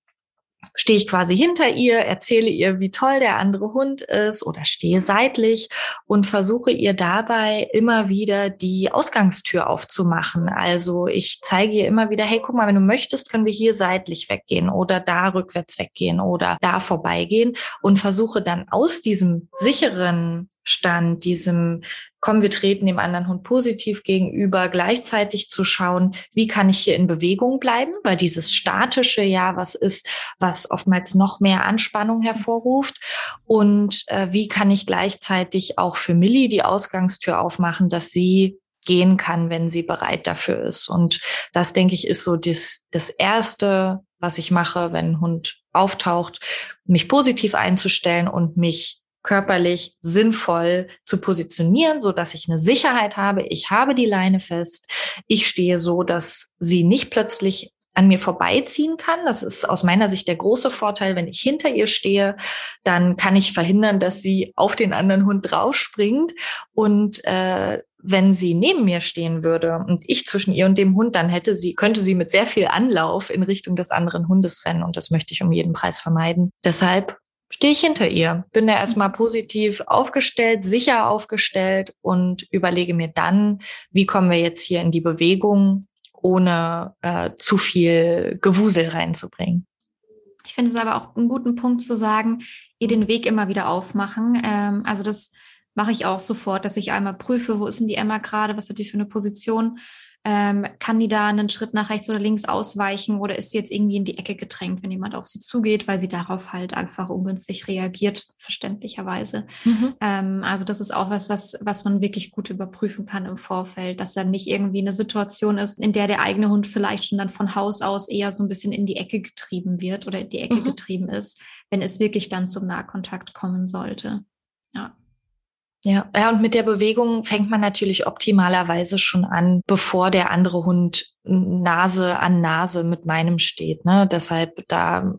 stehe ich quasi hinter ihr, erzähle ihr, wie toll der andere Hund ist oder stehe seitlich und versuche ihr dabei immer wieder die Ausgangstür aufzumachen. Also ich zeige ihr immer wieder, hey, guck mal, wenn du möchtest, können wir hier seitlich weggehen oder da rückwärts weggehen oder da vorbeigehen und versuche dann aus diesem sicheren Stand, diesem kommen wir treten dem anderen Hund positiv gegenüber, gleichzeitig zu schauen, wie kann ich hier in Bewegung bleiben, weil dieses statische ja was ist, was oftmals noch mehr Anspannung hervorruft und äh, wie kann ich gleichzeitig auch für Millie die Ausgangstür aufmachen, dass sie gehen kann, wenn sie bereit dafür ist. Und das, denke ich, ist so das, das Erste, was ich mache, wenn ein Hund auftaucht, mich positiv einzustellen und mich körperlich sinnvoll zu positionieren, so dass ich eine Sicherheit habe. Ich habe die Leine fest. Ich stehe so, dass sie nicht plötzlich an mir vorbeiziehen kann. Das ist aus meiner Sicht der große Vorteil. Wenn ich hinter ihr stehe, dann kann ich verhindern, dass sie auf den anderen Hund draufspringt. Und äh, wenn sie neben mir stehen würde und ich zwischen ihr und dem Hund, dann hätte sie, könnte sie mit sehr viel Anlauf in Richtung des anderen Hundes rennen. Und das möchte ich um jeden Preis vermeiden. Deshalb stehe ich hinter ihr, bin da erstmal positiv aufgestellt, sicher aufgestellt und überlege mir dann, wie kommen wir jetzt hier in die Bewegung, ohne äh, zu viel Gewusel reinzubringen. Ich finde es aber auch einen guten Punkt zu sagen, ihr den Weg immer wieder aufmachen. Ähm, also das mache ich auch sofort, dass ich einmal prüfe, wo ist denn die Emma gerade, was hat die für eine Position ähm, kann die da einen Schritt nach rechts oder links ausweichen oder ist sie jetzt irgendwie in die Ecke gedrängt, wenn jemand auf sie zugeht, weil sie darauf halt einfach ungünstig reagiert, verständlicherweise. Mhm. Ähm, also das ist auch was, was, was man wirklich gut überprüfen kann im Vorfeld, dass dann nicht irgendwie eine Situation ist, in der der eigene Hund vielleicht schon dann von Haus aus eher so ein bisschen in die Ecke getrieben wird oder in die Ecke mhm. getrieben ist, wenn es wirklich dann zum Nahkontakt kommen sollte. Ja. Ja, ja, und mit der Bewegung fängt man natürlich optimalerweise schon an, bevor der andere Hund Nase an Nase mit meinem steht. Ne? Deshalb da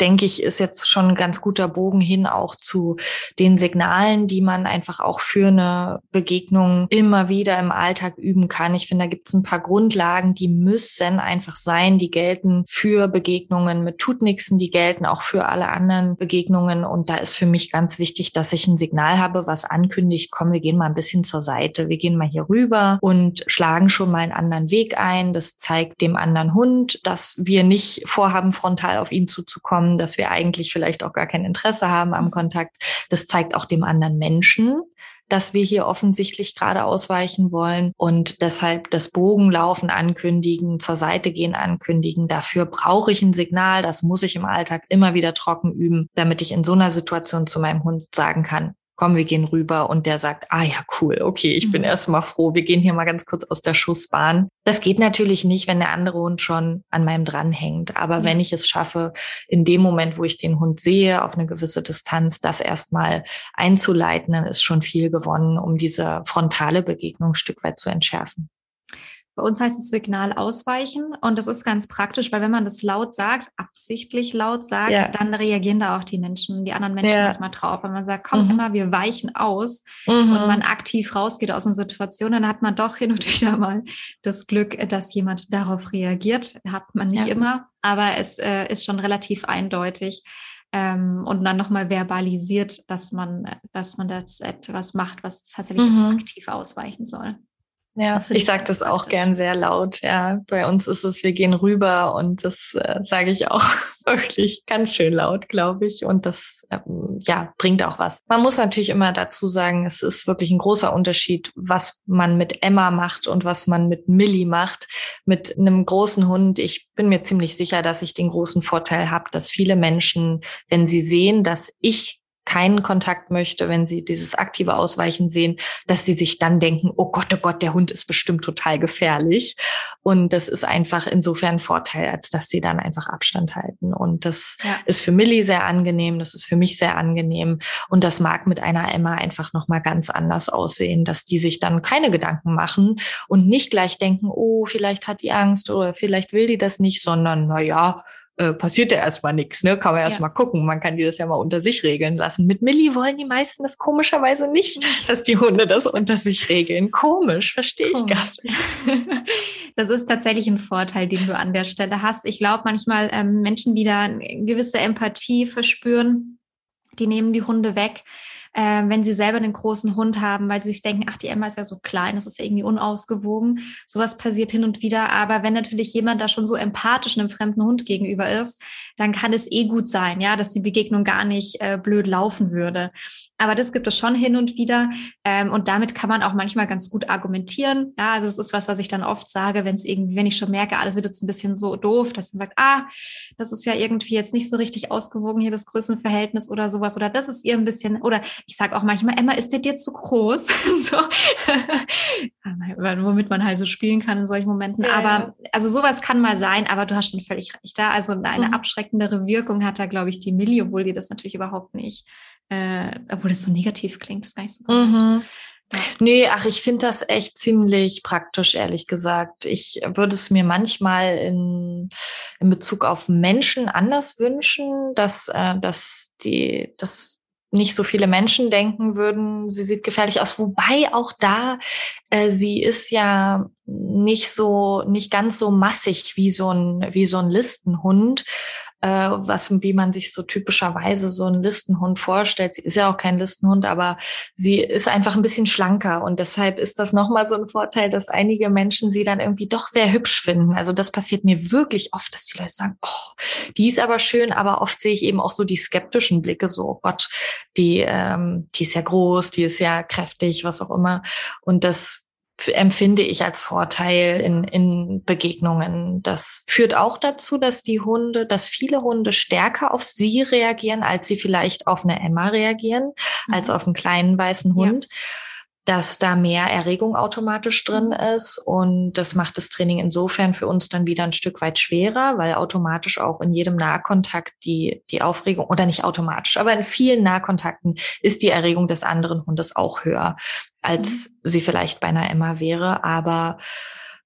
denke ich, ist jetzt schon ein ganz guter Bogen hin auch zu den Signalen, die man einfach auch für eine Begegnung immer wieder im Alltag üben kann. Ich finde, da gibt es ein paar Grundlagen, die müssen einfach sein, die gelten für Begegnungen mit Tutnixen, die gelten auch für alle anderen Begegnungen. Und da ist für mich ganz wichtig, dass ich ein Signal habe, was ankündigt, komm, wir gehen mal ein bisschen zur Seite, wir gehen mal hier rüber und schlagen schon mal einen anderen Weg ein. Das zeigt dem anderen Hund, dass wir nicht vorhaben, frontal auf ihn zuzukommen haben, dass wir eigentlich vielleicht auch gar kein Interesse haben am Kontakt. Das zeigt auch dem anderen Menschen, dass wir hier offensichtlich gerade ausweichen wollen und deshalb das Bogenlaufen ankündigen, zur Seite gehen ankündigen. Dafür brauche ich ein Signal, das muss ich im Alltag immer wieder trocken üben, damit ich in so einer Situation zu meinem Hund sagen kann, komm, wir gehen rüber und der sagt, ah ja, cool, okay, ich mhm. bin erstmal froh, wir gehen hier mal ganz kurz aus der Schussbahn. Das geht natürlich nicht, wenn der andere Hund schon an meinem dran hängt. Aber ja. wenn ich es schaffe, in dem Moment, wo ich den Hund sehe, auf eine gewisse Distanz, das erstmal einzuleiten, dann ist schon viel gewonnen, um diese frontale Begegnung ein Stück weit zu entschärfen. Bei uns heißt es Signal ausweichen und das ist ganz praktisch, weil wenn man das laut sagt, absichtlich laut sagt, ja. dann reagieren da auch die Menschen, die anderen Menschen ja. manchmal drauf. Wenn man sagt, komm mhm. immer, wir weichen aus mhm. und man aktiv rausgeht aus einer Situation, dann hat man doch hin und wieder mal das Glück, dass jemand darauf reagiert. Hat man nicht ja. immer, aber es äh, ist schon relativ eindeutig. Ähm, und dann nochmal verbalisiert, dass man, dass man das etwas macht, was tatsächlich mhm. aktiv ausweichen soll. Ja, ich, sage das auch gern sehr laut. Ja, bei uns ist es, wir gehen rüber und das äh, sage ich auch wirklich ganz schön laut, glaube ich. Und das ähm, ja bringt auch was. Man muss natürlich immer dazu sagen, es ist wirklich ein großer Unterschied, was man mit Emma macht und was man mit Millie macht. Mit einem großen Hund. Ich bin mir ziemlich sicher, dass ich den großen Vorteil habe, dass viele Menschen, wenn sie sehen, dass ich keinen Kontakt möchte, wenn sie dieses aktive Ausweichen sehen, dass sie sich dann denken, oh Gott, oh Gott, der Hund ist bestimmt total gefährlich. Und das ist einfach insofern ein Vorteil, als dass sie dann einfach Abstand halten. Und das ja. ist für Millie sehr angenehm, das ist für mich sehr angenehm. Und das mag mit einer Emma einfach nochmal ganz anders aussehen, dass die sich dann keine Gedanken machen und nicht gleich denken, oh, vielleicht hat die Angst oder vielleicht will die das nicht, sondern, na ja, äh, passiert ja erstmal nichts, ne? Kann man erstmal ja. gucken. Man kann die das ja mal unter sich regeln lassen. Mit Millie wollen die meisten das komischerweise nicht, dass die Hunde das unter sich regeln. Komisch, verstehe ich gar nicht. Das ist tatsächlich ein Vorteil, den du an der Stelle hast. Ich glaube manchmal ähm, Menschen, die da eine gewisse Empathie verspüren, die nehmen die Hunde weg äh, wenn sie selber einen großen Hund haben, weil sie sich denken, ach, die Emma ist ja so klein, das ist ja irgendwie unausgewogen. Sowas passiert hin und wieder. Aber wenn natürlich jemand da schon so empathisch einem fremden Hund gegenüber ist, dann kann es eh gut sein, ja, dass die Begegnung gar nicht äh, blöd laufen würde. Aber das gibt es schon hin und wieder. Ähm, und damit kann man auch manchmal ganz gut argumentieren. Ja, also das ist was, was ich dann oft sage, wenn es irgendwie, wenn ich schon merke, alles wird jetzt ein bisschen so doof, dass man sagt, ah, das ist ja irgendwie jetzt nicht so richtig ausgewogen hier das Größenverhältnis oder sowas. Oder das ist ihr ein bisschen, oder ich sage auch manchmal, Emma, ist der dir zu groß? so. Womit man halt so spielen kann in solchen Momenten. Ja, aber also sowas kann mal sein, aber du hast schon völlig recht. Da. Also eine mhm. abschreckendere Wirkung hat da, glaube ich, die Millie, obwohl dir das natürlich überhaupt nicht äh, obwohl das so negativ klingt, ist gar nicht so gut. Mhm. Ja. Nee, ach, ich finde das echt ziemlich praktisch, ehrlich gesagt. Ich würde es mir manchmal in, in Bezug auf Menschen anders wünschen, dass, äh, dass die, dass nicht so viele Menschen denken würden, sie sieht gefährlich aus. Wobei auch da, äh, sie ist ja nicht so, nicht ganz so massig wie so ein, wie so ein Listenhund äh, was, wie man sich so typischerweise so einen Listenhund vorstellt. Sie ist ja auch kein Listenhund, aber sie ist einfach ein bisschen schlanker und deshalb ist das nochmal so ein Vorteil, dass einige Menschen sie dann irgendwie doch sehr hübsch finden. Also das passiert mir wirklich oft, dass die Leute sagen, oh, die ist aber schön, aber oft sehe ich eben auch so die skeptischen Blicke, so, oh Gott, die, ähm, die ist ja groß, die ist ja kräftig, was auch immer. Und das empfinde ich als Vorteil in, in Begegnungen. Das führt auch dazu, dass die Hunde, dass viele Hunde stärker auf sie reagieren, als sie vielleicht auf eine Emma reagieren, mhm. als auf einen kleinen weißen Hund. Ja dass da mehr Erregung automatisch drin mhm. ist. Und das macht das Training insofern für uns dann wieder ein Stück weit schwerer, weil automatisch auch in jedem Nahkontakt die, die Aufregung, oder nicht automatisch, aber in vielen Nahkontakten ist die Erregung des anderen Hundes auch höher, als mhm. sie vielleicht bei einer Emma wäre. Aber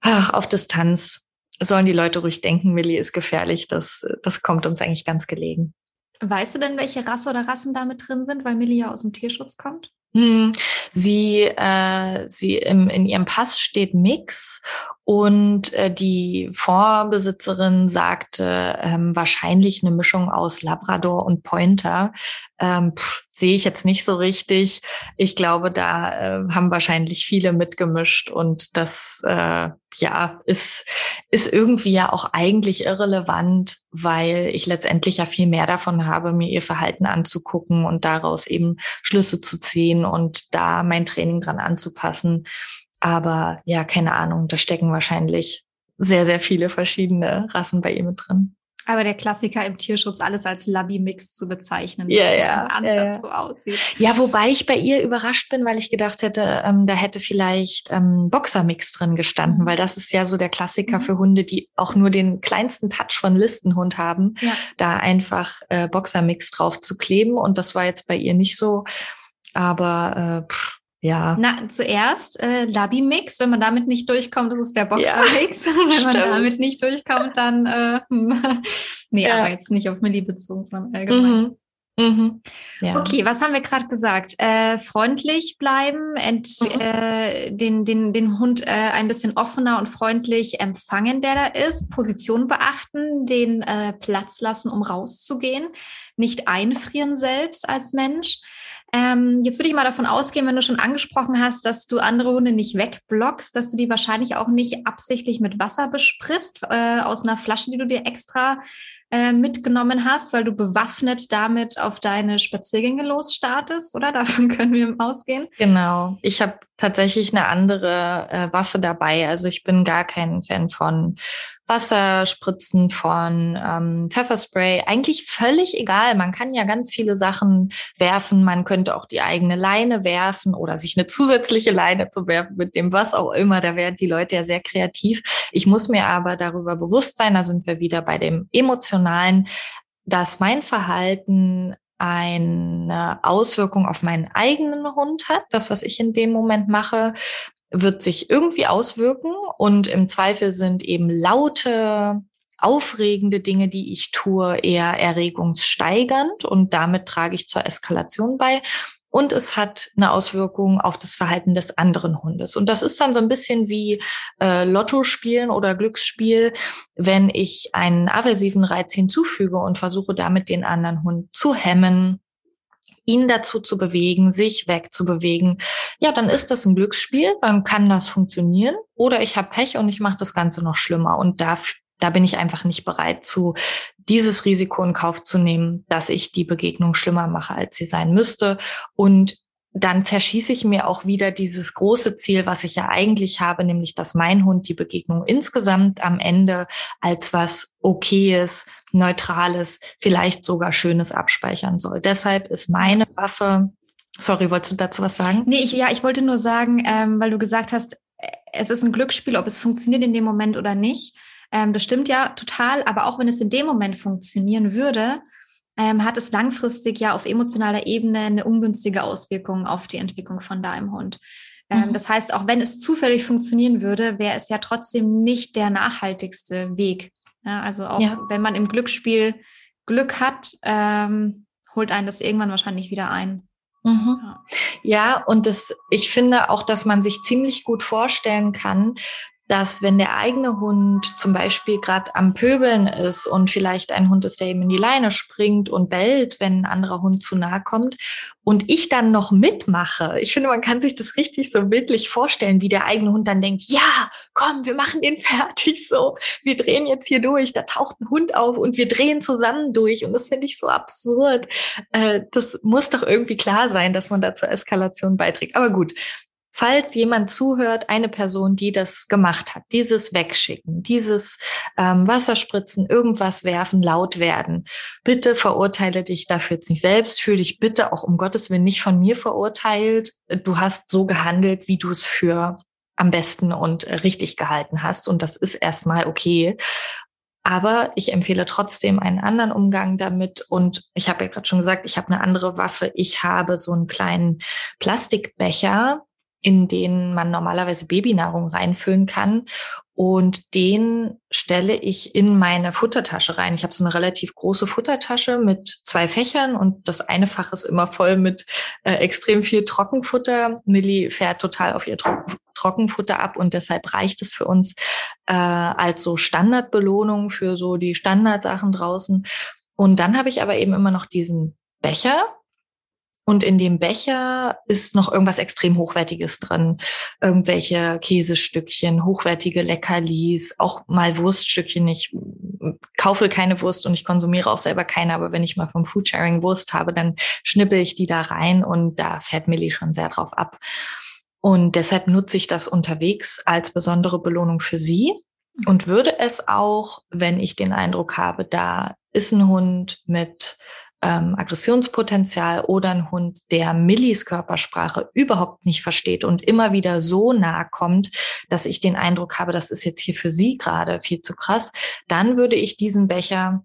ach, auf Distanz sollen die Leute ruhig denken, Millie ist gefährlich. Das, das kommt uns eigentlich ganz gelegen. Weißt du denn, welche Rasse oder Rassen da mit drin sind, weil Millie ja aus dem Tierschutz kommt? Hm, sie, äh, sie im, in ihrem Pass steht Mix und äh, die Vorbesitzerin sagte ähm, wahrscheinlich eine Mischung aus Labrador und Pointer. Ähm, Sehe ich jetzt nicht so richtig. Ich glaube, da äh, haben wahrscheinlich viele mitgemischt und das äh, ja ist ist irgendwie ja auch eigentlich irrelevant, weil ich letztendlich ja viel mehr davon habe, mir ihr Verhalten anzugucken und daraus eben Schlüsse zu ziehen und da mein Training dran anzupassen. Aber ja, keine Ahnung, da stecken wahrscheinlich sehr, sehr viele verschiedene Rassen bei ihr mit drin. Aber der Klassiker im Tierschutz, alles als Labby-Mix zu bezeichnen, ja, ja, Ansatz ja, ja. so aussieht. Ja, wobei ich bei ihr überrascht bin, weil ich gedacht hätte, ähm, da hätte vielleicht ähm, Boxer-Mix drin gestanden, weil das ist ja so der Klassiker mhm. für Hunde, die auch nur den kleinsten Touch von Listenhund haben, ja. da einfach äh, Boxer-Mix drauf zu kleben. Und das war jetzt bei ihr nicht so. Aber äh, pff, ja. Na, zuerst äh, Labi-Mix. Wenn man damit nicht durchkommt, ist es der Boxer-Mix. Ja, wenn man damit nicht durchkommt, dann äh, nee, ja. aber jetzt nicht auf Milli bezogen, sondern allgemein. Mhm. Mhm. Ja. Okay, was haben wir gerade gesagt? Äh, freundlich bleiben, ent, mhm. äh, den, den, den Hund äh, ein bisschen offener und freundlich empfangen, der da ist, Position beachten, den äh, Platz lassen, um rauszugehen, nicht einfrieren selbst als Mensch Ähm, jetzt würde ich mal davon ausgehen, wenn du schon angesprochen hast, dass du andere Hunde nicht wegblockst, dass du die wahrscheinlich auch nicht absichtlich mit Wasser bespritzt äh, aus einer Flasche, die du dir extra äh, mitgenommen hast, weil du bewaffnet damit auf deine Spaziergänge losstartest, oder? Davon können wir ausgehen. Genau. Ich habe tatsächlich eine andere äh, Waffe dabei. Also ich bin gar kein Fan von Wasserspritzen, von ähm, Pfefferspray. Eigentlich völlig egal. Man kann ja ganz viele Sachen werfen. Man könnte auch die eigene Leine werfen oder sich eine zusätzliche Leine zu werfen mit dem was auch immer. Da werden die Leute ja sehr kreativ. Ich muss mir aber darüber bewusst sein, da sind wir wieder bei dem emotionalen, dass mein Verhalten eine Auswirkung auf meinen eigenen Hund hat. Das, was ich in dem Moment mache, wird sich irgendwie auswirken und im Zweifel sind eben laute, aufregende Dinge, die ich tue, eher erregungssteigernd und damit trage ich zur Eskalation bei und es hat eine Auswirkung auf das Verhalten des anderen Hundes. Und das ist dann so ein bisschen wie äh, Lotto spielen oder Glücksspiel, wenn ich einen aversiven Reiz hinzufüge und versuche damit den anderen Hund zu hemmen, ihn dazu zu bewegen, sich wegzubewegen, ja, dann ist das ein Glücksspiel, dann kann das funktionieren. Oder ich habe Pech und ich mache das Ganze noch schlimmer. Und da, da bin ich einfach nicht bereit zu, dieses Risiko in Kauf zu nehmen, dass ich die Begegnung schlimmer mache, als sie sein müsste. Und dann zerschieße ich mir auch wieder dieses große Ziel, was ich ja eigentlich habe, nämlich dass mein Hund die Begegnung insgesamt am Ende als was okayes, neutrales, vielleicht sogar schönes abspeichern soll. Deshalb ist meine Waffe, sorry, wolltest du dazu was sagen? Nee, ich, ja, ich wollte nur sagen, ähm, weil du gesagt hast, es ist ein Glücksspiel, ob es funktioniert in dem Moment oder nicht. Ähm, das stimmt ja total, aber auch wenn es in dem Moment funktionieren würde, ähm, hat es langfristig ja auf emotionaler Ebene eine ungünstige Auswirkung auf die Entwicklung von deinem Hund. Ähm, mhm. Das heißt, auch wenn es zufällig funktionieren würde, wäre es ja trotzdem nicht der nachhaltigste Weg. Ja, also auch ja. wenn man im Glücksspiel Glück hat, ähm, holt einen das irgendwann wahrscheinlich wieder ein. Mhm. Ja, und das, ich finde auch, dass man sich ziemlich gut vorstellen kann, dass wenn der eigene Hund zum Beispiel gerade am Pöbeln ist und vielleicht ein Hund ist, der eben in die Leine springt und bellt, wenn ein anderer Hund zu nahe kommt und ich dann noch mitmache. Ich finde, man kann sich das richtig so bildlich vorstellen, wie der eigene Hund dann denkt, ja, komm, wir machen den fertig so. Wir drehen jetzt hier durch. Da taucht ein Hund auf und wir drehen zusammen durch. Und das finde ich so absurd. Äh, das muss doch irgendwie klar sein, dass man da zur Eskalation beiträgt. Aber gut, falls jemand zuhört, eine Person, die das gemacht hat, dieses Wegschicken, dieses ähm, Wasserspritzen, irgendwas werfen, laut werden, bitte verurteile dich dafür jetzt nicht selbst, fühle dich bitte auch um Gottes Willen nicht von mir verurteilt. Du hast so gehandelt, wie du es für am besten und richtig gehalten hast und das ist erstmal okay. Aber ich empfehle trotzdem einen anderen Umgang damit. Und ich habe ja gerade schon gesagt, ich habe eine andere Waffe. Ich habe so einen kleinen Plastikbecher, in denen man normalerweise Babynahrung reinfüllen kann. Und den stelle ich in meine Futtertasche rein. Ich habe so eine relativ große Futtertasche mit zwei Fächern und das eine Fach ist immer voll mit äh, extrem viel Trockenfutter. Millie fährt total auf ihr Trocken Trockenfutter ab und deshalb reicht es für uns äh, als so Standardbelohnung für so die Standardsachen draußen. Und dann habe ich aber eben immer noch diesen Becher, und in dem Becher ist noch irgendwas extrem Hochwertiges drin. Irgendwelche Käsestückchen, hochwertige Leckerlis, auch mal Wurststückchen. Ich kaufe keine Wurst und ich konsumiere auch selber keine, aber wenn ich mal vom Foodsharing Wurst habe, dann schnippel ich die da rein und da fährt Millie schon sehr drauf ab. Und deshalb nutze ich das unterwegs als besondere Belohnung für sie und würde es auch, wenn ich den Eindruck habe, da ist ein Hund mit ähm, Aggressionspotenzial oder ein Hund, der Millis Körpersprache überhaupt nicht versteht und immer wieder so nah kommt, dass ich den Eindruck habe, das ist jetzt hier für sie gerade viel zu krass, dann würde ich diesen Becher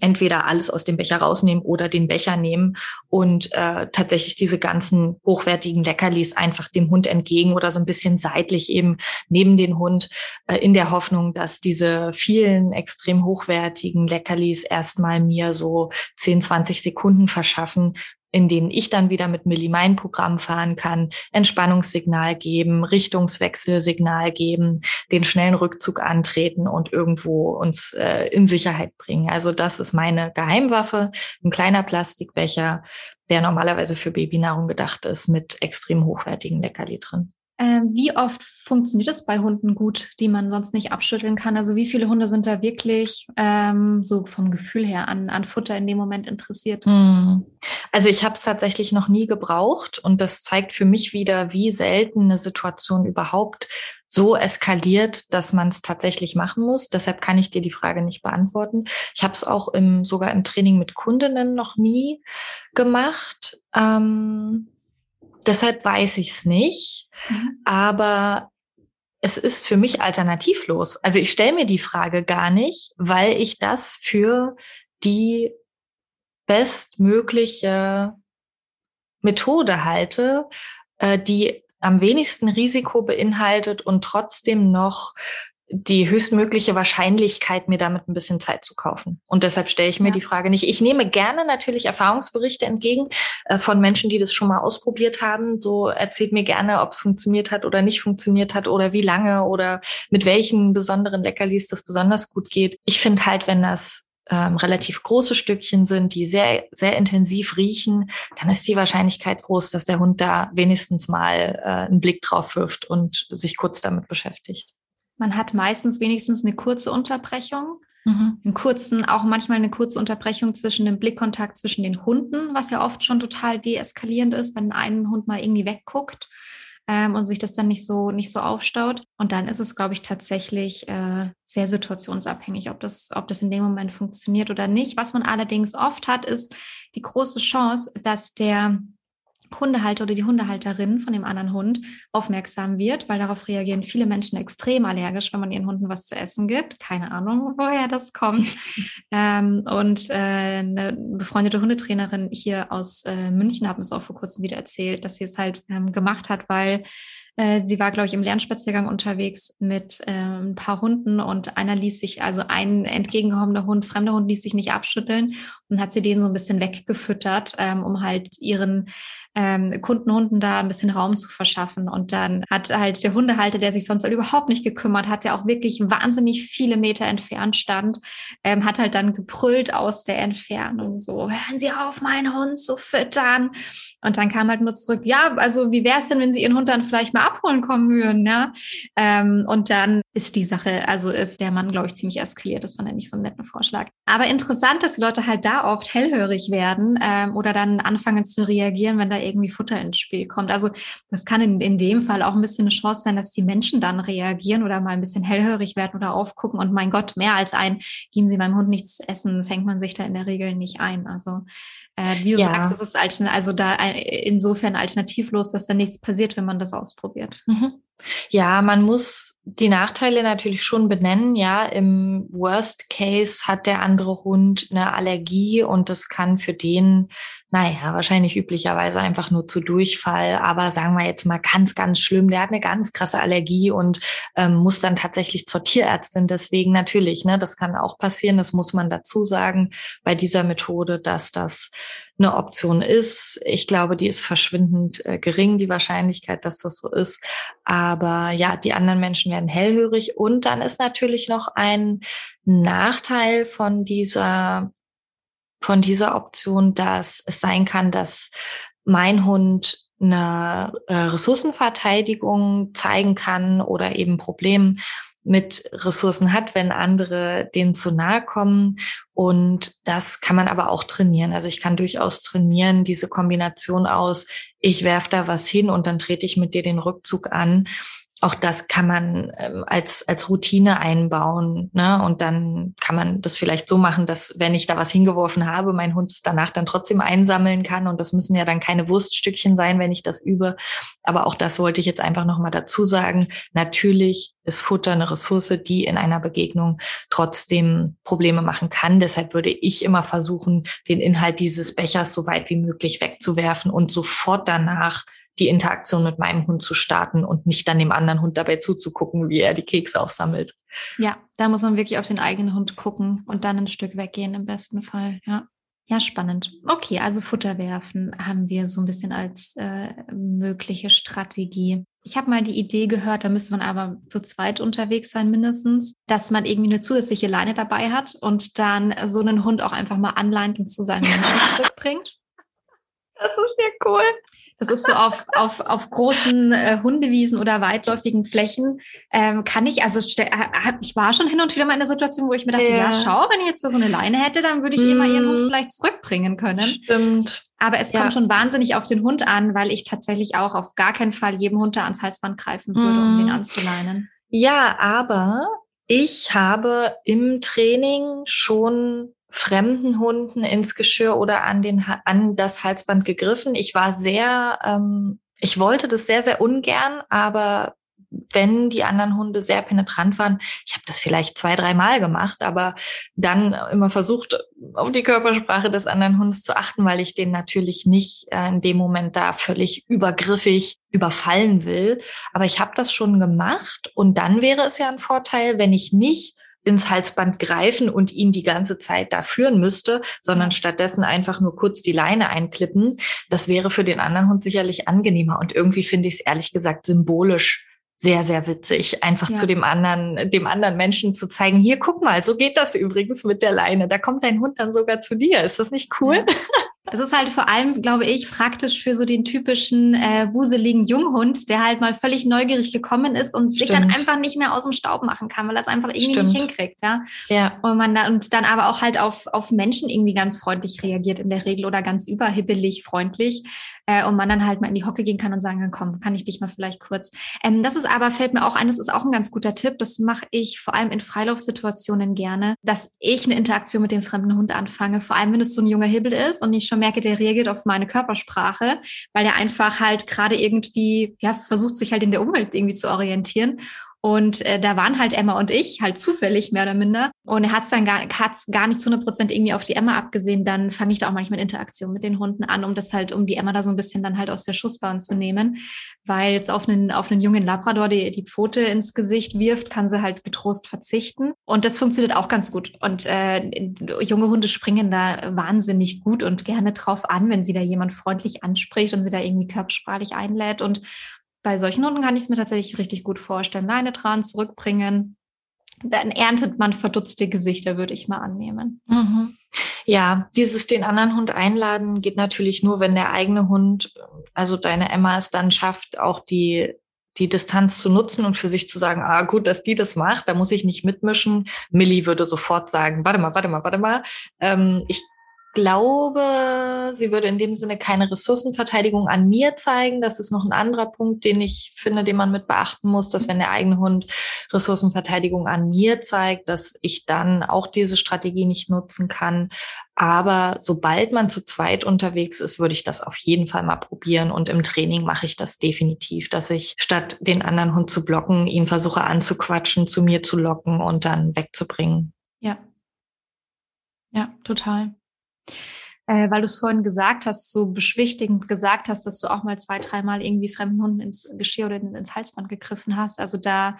entweder alles aus dem Becher rausnehmen oder den Becher nehmen und äh, tatsächlich diese ganzen hochwertigen Leckerlis einfach dem Hund entgegen oder so ein bisschen seitlich eben neben den Hund äh, in der Hoffnung, dass diese vielen extrem hochwertigen Leckerlis erstmal mir so 10, 20 Sekunden verschaffen, in denen ich dann wieder mit Milli mein Programm fahren kann, Entspannungssignal geben, Richtungswechselsignal geben, den schnellen Rückzug antreten und irgendwo uns äh, in Sicherheit bringen. Also das ist meine Geheimwaffe, ein kleiner Plastikbecher, der normalerweise für Babynahrung gedacht ist, mit extrem hochwertigen Leckerli drin. Ähm, wie oft funktioniert es bei Hunden gut, die man sonst nicht abschütteln kann? Also wie viele Hunde sind da wirklich ähm, so vom Gefühl her an, an Futter in dem Moment interessiert? Hm. Also ich habe es tatsächlich noch nie gebraucht und das zeigt für mich wieder, wie selten eine Situation überhaupt so eskaliert, dass man es tatsächlich machen muss. Deshalb kann ich dir die Frage nicht beantworten. Ich habe es auch im, sogar im Training mit Kundinnen noch nie gemacht. Ähm, Deshalb weiß ich es nicht. Mhm. Aber es ist für mich alternativlos. Also ich stelle mir die Frage gar nicht, weil ich das für die bestmögliche Methode halte, äh, die am wenigsten Risiko beinhaltet und trotzdem noch die höchstmögliche Wahrscheinlichkeit, mir damit ein bisschen Zeit zu kaufen. Und deshalb stelle ich mir ja. die Frage nicht. Ich nehme gerne natürlich Erfahrungsberichte entgegen äh, von Menschen, die das schon mal ausprobiert haben. So erzählt mir gerne, ob es funktioniert hat oder nicht funktioniert hat oder wie lange oder mit welchen besonderen Leckerlis das besonders gut geht. Ich finde halt, wenn das ähm, relativ große Stückchen sind, die sehr, sehr intensiv riechen, dann ist die Wahrscheinlichkeit groß, dass der Hund da wenigstens mal äh, einen Blick drauf wirft und sich kurz damit beschäftigt. Man hat meistens wenigstens eine kurze Unterbrechung. Mhm. Einen kurzen, auch manchmal eine kurze Unterbrechung zwischen dem Blickkontakt zwischen den Hunden, was ja oft schon total deeskalierend ist, wenn ein Hund mal irgendwie wegguckt ähm, und sich das dann nicht so nicht so aufstaut. Und dann ist es, glaube ich, tatsächlich äh, sehr situationsabhängig, ob das, ob das in dem Moment funktioniert oder nicht. Was man allerdings oft hat, ist die große Chance, dass der Hundehalter oder die Hundehalterin von dem anderen Hund aufmerksam wird, weil darauf reagieren viele Menschen extrem allergisch, wenn man ihren Hunden was zu essen gibt. Keine Ahnung, woher das kommt. ähm, und äh, eine befreundete Hundetrainerin hier aus äh, München hat mir es auch vor kurzem wieder erzählt, dass sie es halt ähm, gemacht hat, weil äh, sie war, glaube ich, im Lernspaziergang unterwegs mit äh, ein paar Hunden und einer ließ sich, also ein entgegengekommener Hund, fremder Hund ließ sich nicht abschütteln und hat sie den so ein bisschen weggefüttert, ähm, um halt ihren ähm, Kundenhunden da ein bisschen Raum zu verschaffen. Und dann hat halt der Hundehalter, der sich sonst halt überhaupt nicht gekümmert hat, der auch wirklich wahnsinnig viele Meter entfernt stand, ähm, hat halt dann gebrüllt aus der Entfernung so, hören Sie auf, meinen Hund zu füttern. Und dann kam halt nur zurück, ja, also wie wäre es denn, wenn Sie Ihren Hund dann vielleicht mal abholen kommen würden, ja? Ähm, und dann ist die Sache, also ist der Mann, glaube ich, ziemlich eskaliert. Das fand er nicht so einen netten Vorschlag. Aber interessant, dass die Leute halt da oft hellhörig werden ähm, oder dann anfangen zu reagieren, wenn da irgendwie Futter ins Spiel kommt. Also das kann in, in dem Fall auch ein bisschen eine Chance sein, dass die Menschen dann reagieren oder mal ein bisschen hellhörig werden oder aufgucken und mein Gott, mehr als ein, geben Sie meinem Hund nichts zu essen, fängt man sich da in der Regel nicht ein. Also äh, wie du ja. sagst, es ist also da insofern alternativlos, dass da nichts passiert, wenn man das ausprobiert. Mhm. Ja, man muss die Nachteile natürlich schon benennen. Ja, im Worst Case hat der andere Hund eine Allergie und das kann für den, naja, wahrscheinlich üblicherweise einfach nur zu Durchfall. Aber sagen wir jetzt mal ganz, ganz schlimm. Der hat eine ganz krasse Allergie und ähm, muss dann tatsächlich zur Tierärztin. Deswegen natürlich, ne, das kann auch passieren. Das muss man dazu sagen bei dieser Methode, dass das eine Option ist. Ich glaube, die ist verschwindend äh, gering, die Wahrscheinlichkeit, dass das so ist. Aber ja, die anderen Menschen werden hellhörig. Und dann ist natürlich noch ein Nachteil von dieser, von dieser Option, dass es sein kann, dass mein Hund eine äh, Ressourcenverteidigung zeigen kann oder eben Problem mit Ressourcen hat, wenn andere denen zu nahe kommen. Und das kann man aber auch trainieren. Also ich kann durchaus trainieren, diese Kombination aus, ich werf da was hin und dann trete ich mit dir den Rückzug an auch das kann man ähm, als, als Routine einbauen. Ne? Und dann kann man das vielleicht so machen, dass wenn ich da was hingeworfen habe, mein Hund es danach dann trotzdem einsammeln kann. Und das müssen ja dann keine Wurststückchen sein, wenn ich das übe. Aber auch das wollte ich jetzt einfach nochmal dazu sagen. Natürlich ist Futter eine Ressource, die in einer Begegnung trotzdem Probleme machen kann. Deshalb würde ich immer versuchen, den Inhalt dieses Bechers so weit wie möglich wegzuwerfen und sofort danach die Interaktion mit meinem Hund zu starten und nicht dann dem anderen Hund dabei zuzugucken, wie er die Kekse aufsammelt. Ja, da muss man wirklich auf den eigenen Hund gucken und dann ein Stück weggehen im besten Fall, ja. Ja, spannend. Okay, also Futter werfen haben wir so ein bisschen als äh, mögliche Strategie. Ich habe mal die Idee gehört, da müsste man aber zu zweit unterwegs sein mindestens, dass man irgendwie eine zusätzliche Leine dabei hat und dann so einen Hund auch einfach mal anleint und zu seinem Menschen zurückbringt. Das ist ja cool. Das ist so auf, auf, auf großen äh, Hundewiesen oder weitläufigen Flächen. Ähm, kann ich, also ich war schon hin und wieder mal in der Situation, wo ich mir dachte, ja, ja schau, wenn ich jetzt so eine Leine hätte, dann würde ich hm. immer ihren Hund vielleicht zurückbringen können. Stimmt. Aber es kommt ja. schon wahnsinnig auf den Hund an, weil ich tatsächlich auch auf gar keinen Fall jedem Hund da ans Halsband greifen würde, hm. um den hm. anzuleinen. Ja, aber ich habe im Training schon fremden Hunden ins Geschirr oder an, den, an das Halsband gegriffen. Ich war sehr, ähm, ich wollte das sehr, sehr ungern, aber wenn die anderen Hunde sehr penetrant waren, ich habe das vielleicht zwei, dreimal gemacht, aber dann immer versucht, auf die Körpersprache des anderen Hundes zu achten, weil ich den natürlich nicht äh, in dem Moment da völlig übergriffig überfallen will. Aber ich habe das schon gemacht und dann wäre es ja ein Vorteil, wenn ich nicht ins Halsband greifen und ihn die ganze Zeit da führen müsste, sondern stattdessen einfach nur kurz die Leine einklippen. Das wäre für den anderen Hund sicherlich angenehmer. Und irgendwie finde ich es ehrlich gesagt symbolisch sehr, sehr witzig, einfach ja. zu dem anderen, dem anderen Menschen zu zeigen, hier, guck mal, so geht das übrigens mit der Leine. Da kommt dein Hund dann sogar zu dir. Ist das nicht cool? Das ist halt vor allem, glaube ich, praktisch für so den typischen äh, wuseligen Junghund, der halt mal völlig neugierig gekommen ist und Stimmt. sich dann einfach nicht mehr aus dem Staub machen kann, weil er es einfach irgendwie Stimmt. nicht hinkriegt, ja. Ja. Und man da, und dann aber auch halt auf, auf Menschen irgendwie ganz freundlich reagiert in der Regel oder ganz überhibbelig freundlich. Äh, und man dann halt mal in die Hocke gehen kann und sagen, komm, kann ich dich mal vielleicht kurz. Ähm, das ist aber, fällt mir auch ein, das ist auch ein ganz guter Tipp. Das mache ich vor allem in Freilaufsituationen gerne, dass ich eine Interaktion mit dem fremden Hund anfange. Vor allem, wenn es so ein junger Hibbel ist und ich schon merke, der reagiert auf meine Körpersprache, weil er einfach halt gerade irgendwie, ja, versucht sich halt in der Umwelt irgendwie zu orientieren. Und äh, da waren halt Emma und ich halt zufällig mehr oder minder. Und er hat es dann gar, hat's gar nicht zu 100 Prozent irgendwie auf die Emma abgesehen. Dann fange ich da auch manchmal Interaktion mit den Hunden an, um das halt, um die Emma da so ein bisschen dann halt aus der Schussbahn zu nehmen. Weil jetzt auf einen, auf einen jungen Labrador, die die Pfote ins Gesicht wirft, kann sie halt getrost verzichten. Und das funktioniert auch ganz gut. Und äh, junge Hunde springen da wahnsinnig gut und gerne drauf an, wenn sie da jemand freundlich anspricht und sie da irgendwie körpersprachlich einlädt. Und bei solchen Hunden kann ich es mir tatsächlich richtig gut vorstellen. Leine dran, zurückbringen. Dann erntet man verdutzte Gesichter, würde ich mal annehmen. Mhm. Ja, dieses den anderen Hund einladen geht natürlich nur, wenn der eigene Hund, also deine Emma es dann schafft, auch die die Distanz zu nutzen und für sich zu sagen, ah gut, dass die das macht, da muss ich nicht mitmischen. Millie würde sofort sagen, warte mal, warte mal, warte mal. Ähm, ich glaube, sie würde in dem Sinne keine Ressourcenverteidigung an mir zeigen. Das ist noch ein anderer Punkt, den ich finde, den man mit beachten muss, dass wenn der eigene Hund Ressourcenverteidigung an mir zeigt, dass ich dann auch diese Strategie nicht nutzen kann. Aber sobald man zu zweit unterwegs ist, würde ich das auf jeden Fall mal probieren. Und im Training mache ich das definitiv, dass ich statt den anderen Hund zu blocken, ihn versuche anzuquatschen, zu mir zu locken und dann wegzubringen. Ja. Ja, total. Äh, weil du es vorhin gesagt hast, so beschwichtigend gesagt hast, dass du auch mal zwei, dreimal irgendwie fremden Hunden ins Geschirr oder ins Halsband gegriffen hast. Also da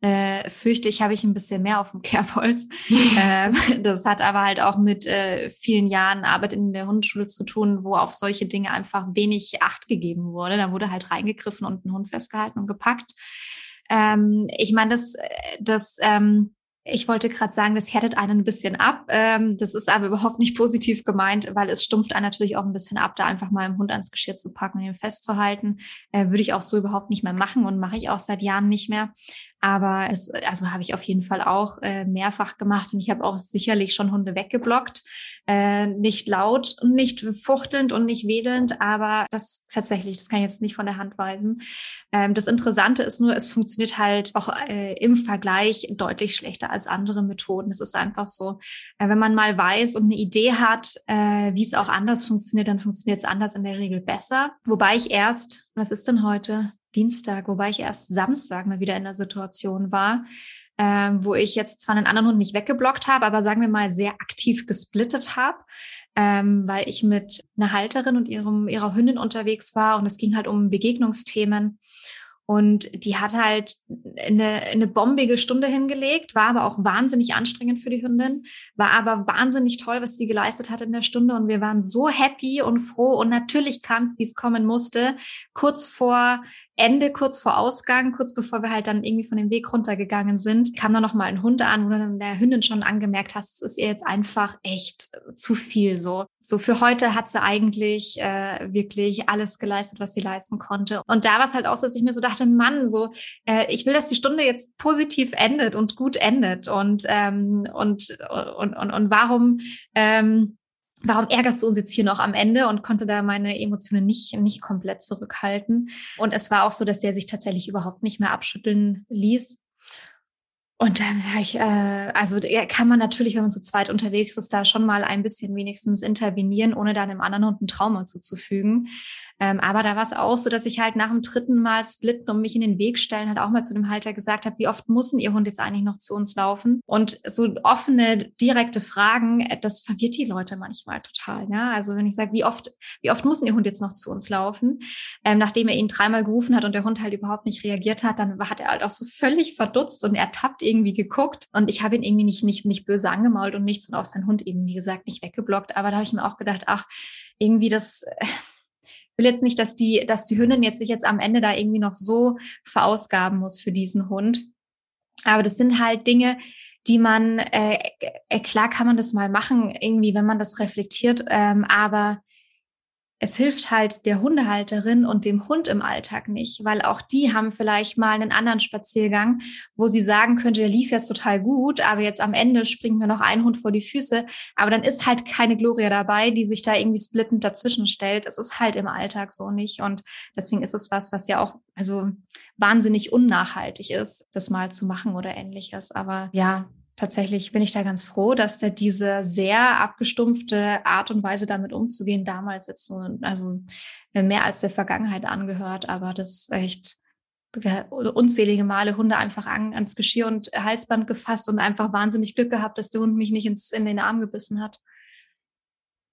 äh, fürchte ich, habe ich ein bisschen mehr auf dem Kerbholz. äh, das hat aber halt auch mit äh, vielen Jahren Arbeit in der Hundeschule zu tun, wo auf solche Dinge einfach wenig Acht gegeben wurde. Da wurde halt reingegriffen und ein Hund festgehalten und gepackt. Ähm, ich meine, das, äh, das ähm, ich wollte gerade sagen, das härtet einen ein bisschen ab. Ähm, das ist aber überhaupt nicht positiv gemeint, weil es stumpft einen natürlich auch ein bisschen ab, da einfach mal im Hund ans Geschirr zu packen und ihn festzuhalten. Äh, würde ich auch so überhaupt nicht mehr machen und mache ich auch seit Jahren nicht mehr. Aber es, also habe ich auf jeden Fall auch äh, mehrfach gemacht und ich habe auch sicherlich schon Hunde weggeblockt. Äh, nicht laut und nicht fuchtelnd und nicht wedelnd, aber das tatsächlich, das kann ich jetzt nicht von der Hand weisen. Ähm, das Interessante ist nur, es funktioniert halt auch äh, im Vergleich deutlich schlechter als andere Methoden. Es ist einfach so, äh, wenn man mal weiß und eine Idee hat, äh, wie es auch anders funktioniert, dann funktioniert es anders in der Regel besser. Wobei ich erst, was ist denn heute? Dienstag, wobei ich erst Samstag mal wieder in der Situation war, ähm, wo ich jetzt zwar einen anderen Hund nicht weggeblockt habe, aber sagen wir mal sehr aktiv gesplittet habe, ähm, weil ich mit einer Halterin und ihrem, ihrer Hündin unterwegs war und es ging halt um Begegnungsthemen. Und die hat halt eine, eine bombige Stunde hingelegt, war aber auch wahnsinnig anstrengend für die Hündin, war aber wahnsinnig toll, was sie geleistet hat in der Stunde. Und wir waren so happy und froh. Und natürlich kam es, wie es kommen musste. Kurz vor Ende, kurz vor Ausgang, kurz bevor wir halt dann irgendwie von dem Weg runtergegangen sind, kam dann noch mal ein Hund an, wo du dann der Hündin schon angemerkt hast, es ist ihr jetzt einfach echt zu viel so. So für heute hat sie eigentlich äh, wirklich alles geleistet, was sie leisten konnte. Und da war es halt auch so, dass ich mir so dachte, Mann, so äh, ich will, dass die Stunde jetzt positiv endet und gut endet und ähm, und, und und und warum ähm, warum ärgerst du uns jetzt hier noch am Ende und konnte da meine Emotionen nicht, nicht komplett zurückhalten. Und es war auch so, dass der sich tatsächlich überhaupt nicht mehr abschütteln ließ. Und dann habe ich, äh, also kann man natürlich, wenn man zu zweit unterwegs ist, da schon mal ein bisschen wenigstens intervenieren, ohne dann dem anderen Hund ein Trauma zuzufügen. Ähm, aber da war es auch so, dass ich halt nach dem dritten Mal splitten und mich in den Weg stellen, halt auch mal zu dem Halter gesagt habe, wie oft muss denn Ihr Hund jetzt eigentlich noch zu uns laufen? Und so offene, direkte Fragen, äh, das verwirrt die Leute manchmal total. Ja? Also wenn ich sage, wie oft, wie oft muss denn Ihr Hund jetzt noch zu uns laufen? Ähm, nachdem er ihn dreimal gerufen hat und der Hund halt überhaupt nicht reagiert hat, dann hat er halt auch so völlig verdutzt und ertappt irgendwie geguckt. Und ich habe ihn irgendwie nicht, nicht, nicht böse angemault und nichts und auch seinen Hund eben, wie gesagt, nicht weggeblockt. Aber da habe ich mir auch gedacht, ach, irgendwie das, äh, will jetzt nicht, dass die, dass die Hündin jetzt sich jetzt am Ende da irgendwie noch so verausgaben muss für diesen Hund. Aber das sind halt Dinge, die man, äh, äh, klar kann man das mal machen, irgendwie, wenn man das reflektiert, ähm, aber es hilft halt der Hundehalterin und dem Hund im Alltag nicht, weil auch die haben vielleicht mal einen anderen Spaziergang, wo sie sagen könnte, der lief jetzt total gut, aber jetzt am Ende springt mir noch ein Hund vor die Füße. Aber dann ist halt keine Gloria dabei, die sich da irgendwie splittend dazwischen stellt. Es ist halt im Alltag so nicht. Und deswegen ist es was, was ja auch, also wahnsinnig unnachhaltig ist, das mal zu machen oder ähnliches. Aber ja, tatsächlich bin ich da ganz froh, dass der diese sehr abgestumpfte Art und Weise damit umzugehen damals jetzt so, also äh, mehr als der Vergangenheit angehört, aber das ist echt unzählige Male Hunde einfach an, ans Geschirr und Halsband gefasst und einfach wahnsinnig Glück gehabt, dass der Hund mich nicht ins, in den Arm gebissen hat.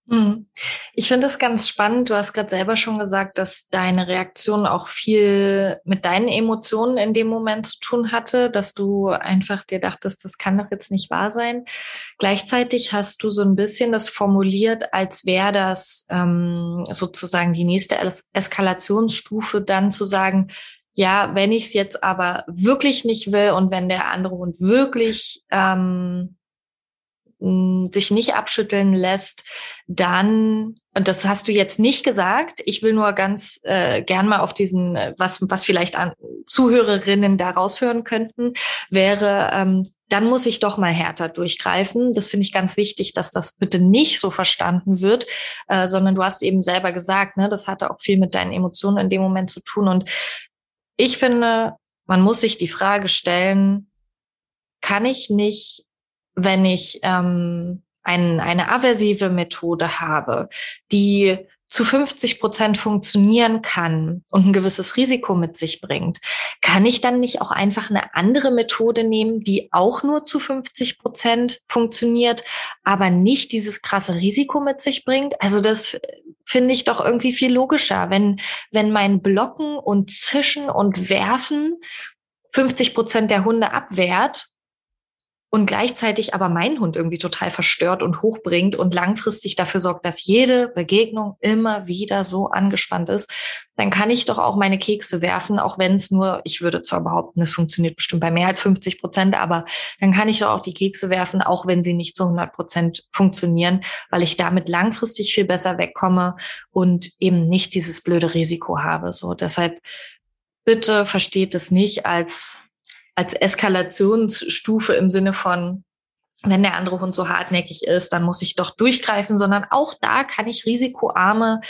Hm. Ich finde das ganz spannend. Du hast gerade selber schon gesagt, dass deine Reaktion auch viel mit deinen Emotionen in dem Moment zu tun hatte, dass du einfach dir dachtest, das kann doch jetzt nicht wahr sein. Gleichzeitig hast du so ein bisschen das formuliert, als wäre das ähm, sozusagen die nächste Es Eskalationsstufe, dann zu sagen, ja, wenn ich es jetzt aber wirklich nicht will und wenn der andere Hund wirklich ähm, sich nicht abschütteln lässt, dann, und das hast du jetzt nicht gesagt, ich will nur ganz äh, gern mal auf diesen, was, was vielleicht an Zuhörerinnen da raushören könnten, wäre, ähm, dann muss ich doch mal härter durchgreifen. Das finde ich ganz wichtig, dass das bitte nicht so verstanden wird, äh, sondern du hast eben selber gesagt, ne, das hatte auch viel mit deinen Emotionen in dem Moment zu tun. Und ich finde, man muss sich die Frage stellen, kann ich nicht wenn ich ähm, ein, eine aversive Methode habe, die zu 50 Prozent funktionieren kann und ein gewisses Risiko mit sich bringt, kann ich dann nicht auch einfach eine andere Methode nehmen, die auch nur zu 50 Prozent funktioniert, aber nicht dieses krasse Risiko mit sich bringt? Also das finde ich doch irgendwie viel logischer, wenn, wenn mein Blocken und Zischen und Werfen 50 Prozent der Hunde abwehrt und gleichzeitig aber meinen Hund irgendwie total verstört und hochbringt und langfristig dafür sorgt, dass jede Begegnung immer wieder so angespannt ist, dann kann ich doch auch meine Kekse werfen, auch wenn es nur, ich würde zwar behaupten, es funktioniert bestimmt bei mehr als 50 Prozent, aber dann kann ich doch auch die Kekse werfen, auch wenn sie nicht zu 100 Prozent funktionieren, weil ich damit langfristig viel besser wegkomme und eben nicht dieses blöde Risiko habe. So, deshalb bitte versteht es nicht als als Eskalationsstufe im Sinne von, wenn der andere Hund so hartnäckig ist, dann muss ich doch durchgreifen, sondern auch da kann ich risikoarme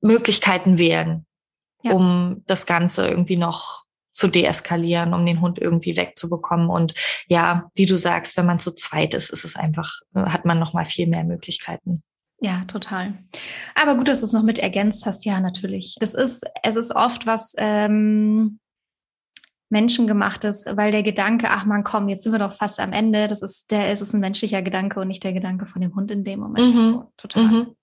Möglichkeiten wählen, ja. um das Ganze irgendwie noch zu deeskalieren, um den Hund irgendwie wegzubekommen. Und ja, wie du sagst, wenn man zu zweit ist, ist es einfach, hat man noch mal viel mehr Möglichkeiten. Ja, total. Aber gut, dass du es noch mit ergänzt hast. Ja, natürlich. Das ist, es ist oft was, ähm, menschengemachtes, weil der Gedanke, ach man, komm, jetzt sind wir doch fast am Ende, das ist der, es ist ein menschlicher Gedanke und nicht der Gedanke von dem Hund in dem Moment. Mhm. So, total. Mhm.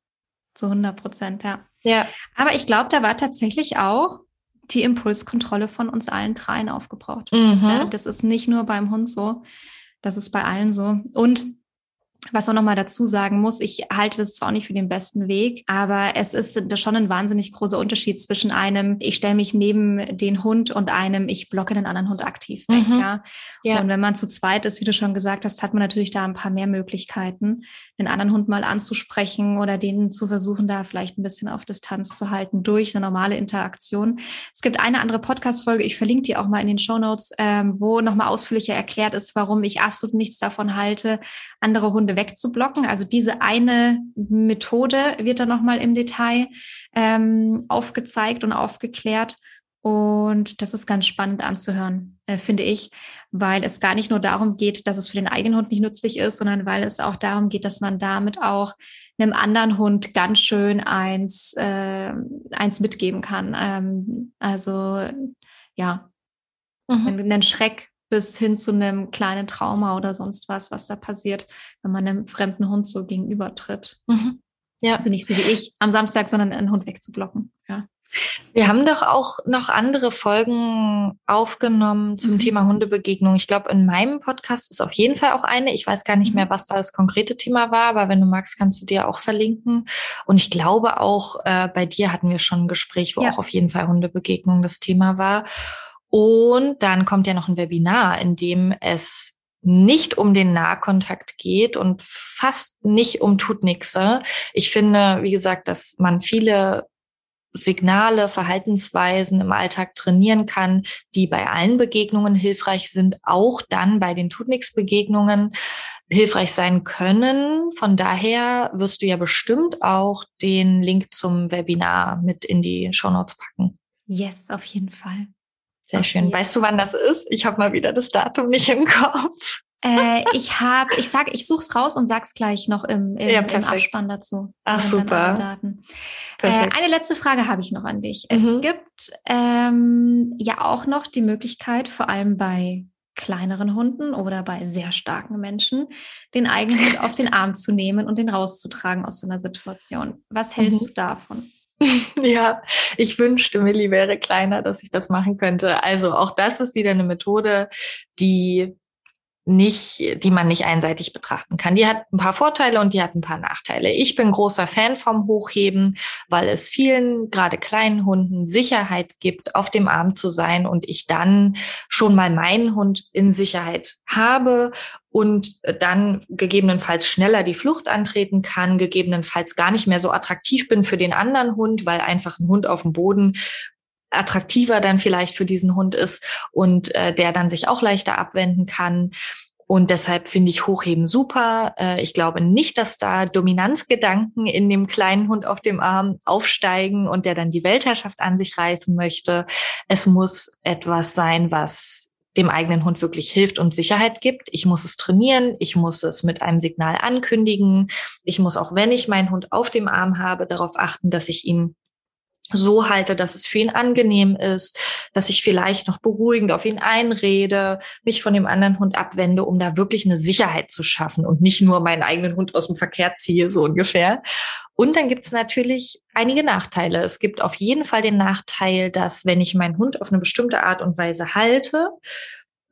Zu 100 Prozent, ja. Ja. Aber ich glaube, da war tatsächlich auch die Impulskontrolle von uns allen dreien aufgebraucht. Mhm. Äh, das ist nicht nur beim Hund so, das ist bei allen so. Und was man nochmal dazu sagen muss, ich halte das zwar auch nicht für den besten Weg, aber es ist schon ein wahnsinnig großer Unterschied zwischen einem, ich stelle mich neben den Hund und einem, ich blocke den anderen Hund aktiv weg. Mhm. Ja? ja? Und wenn man zu zweit ist, wie du schon gesagt hast, hat man natürlich da ein paar mehr Möglichkeiten, den anderen Hund mal anzusprechen oder den zu versuchen, da vielleicht ein bisschen auf Distanz zu halten durch eine normale Interaktion. Es gibt eine andere Podcast-Folge, ich verlinke die auch mal in den Show Notes, ähm, wo nochmal ausführlicher erklärt ist, warum ich absolut nichts davon halte, andere Hunde wegzublocken. Also diese eine Methode wird dann nochmal im Detail ähm, aufgezeigt und aufgeklärt. Und das ist ganz spannend anzuhören, äh, finde ich, weil es gar nicht nur darum geht, dass es für den eigenen Hund nicht nützlich ist, sondern weil es auch darum geht, dass man damit auch einem anderen Hund ganz schön eins, äh, eins mitgeben kann. Ähm, also ja, mhm. einen Schreck bis hin zu einem kleinen Trauma oder sonst was, was da passiert, wenn man einem fremden Hund so gegenübertritt. Mhm. Ja. Also nicht so wie ich am Samstag, sondern einen Hund wegzublocken. Ja. Wir haben doch auch noch andere Folgen aufgenommen zum mhm. Thema Hundebegegnung. Ich glaube, in meinem Podcast ist auf jeden Fall auch eine. Ich weiß gar nicht mehr, mhm. was da das konkrete Thema war, aber wenn du magst, kannst du dir auch verlinken. Und ich glaube auch, äh, bei dir hatten wir schon ein Gespräch, wo ja. auch auf jeden Fall Hundebegegnung das Thema war. Und dann kommt ja noch ein Webinar, in dem es nicht um den Nahkontakt geht und fast nicht um Tutnixe. Ich finde, wie gesagt, dass man viele Signale, Verhaltensweisen im Alltag trainieren kann, die bei allen Begegnungen hilfreich sind, auch dann bei den Tutnix-Begegnungen hilfreich sein können. Von daher wirst du ja bestimmt auch den Link zum Webinar mit in die Shownotes packen. Yes, auf jeden Fall. Sehr schön. Weißt du, wann das ist? Ich habe mal wieder das Datum nicht im Kopf. Äh, ich habe, ich sag, ich such's raus und sag's gleich noch im, im, ja, im Abspann dazu. Ach super. Äh, eine letzte Frage habe ich noch an dich. Mhm. Es gibt ähm, ja auch noch die Möglichkeit, vor allem bei kleineren Hunden oder bei sehr starken Menschen, den eigenen Hund auf den Arm zu nehmen und den rauszutragen aus so einer Situation. Was hältst mhm. du davon? Ja, ich wünschte, Millie wäre kleiner, dass ich das machen könnte. Also auch das ist wieder eine Methode, die nicht, die man nicht einseitig betrachten kann. Die hat ein paar Vorteile und die hat ein paar Nachteile. Ich bin großer Fan vom Hochheben, weil es vielen, gerade kleinen Hunden Sicherheit gibt, auf dem Arm zu sein und ich dann schon mal meinen Hund in Sicherheit habe und dann gegebenenfalls schneller die Flucht antreten kann, gegebenenfalls gar nicht mehr so attraktiv bin für den anderen Hund, weil einfach ein Hund auf dem Boden attraktiver dann vielleicht für diesen Hund ist und äh, der dann sich auch leichter abwenden kann. Und deshalb finde ich Hochheben super. Äh, ich glaube nicht, dass da Dominanzgedanken in dem kleinen Hund auf dem Arm aufsteigen und der dann die Weltherrschaft an sich reißen möchte. Es muss etwas sein, was dem eigenen Hund wirklich hilft und Sicherheit gibt. Ich muss es trainieren, ich muss es mit einem Signal ankündigen. Ich muss auch, wenn ich meinen Hund auf dem Arm habe, darauf achten, dass ich ihn so halte, dass es für ihn angenehm ist, dass ich vielleicht noch beruhigend auf ihn einrede, mich von dem anderen Hund abwende, um da wirklich eine Sicherheit zu schaffen und nicht nur meinen eigenen Hund aus dem Verkehr ziehe, so ungefähr. Und dann gibt es natürlich einige Nachteile. Es gibt auf jeden Fall den Nachteil, dass wenn ich meinen Hund auf eine bestimmte Art und Weise halte,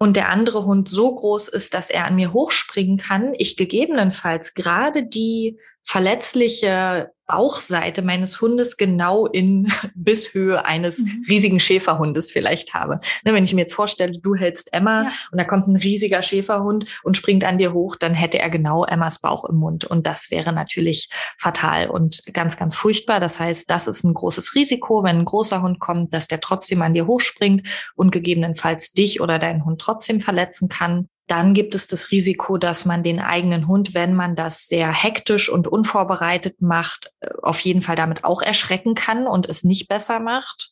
und der andere Hund so groß ist, dass er an mir hochspringen kann, ich gegebenenfalls gerade die verletzliche Bauchseite meines Hundes genau in Bisshöhe eines mhm. riesigen Schäferhundes vielleicht habe. Ne, wenn ich mir jetzt vorstelle, du hältst Emma ja. und da kommt ein riesiger Schäferhund und springt an dir hoch, dann hätte er genau Emmas Bauch im Mund und das wäre natürlich fatal und ganz, ganz furchtbar. Das heißt, das ist ein großes Risiko, wenn ein großer Hund kommt, dass der trotzdem an dir hochspringt und gegebenenfalls dich oder deinen Hund trotzdem verletzen kann. Dann gibt es das Risiko, dass man den eigenen Hund, wenn man das sehr hektisch und unvorbereitet macht, äh, auf jeden Fall damit auch erschrecken kann und es nicht besser macht.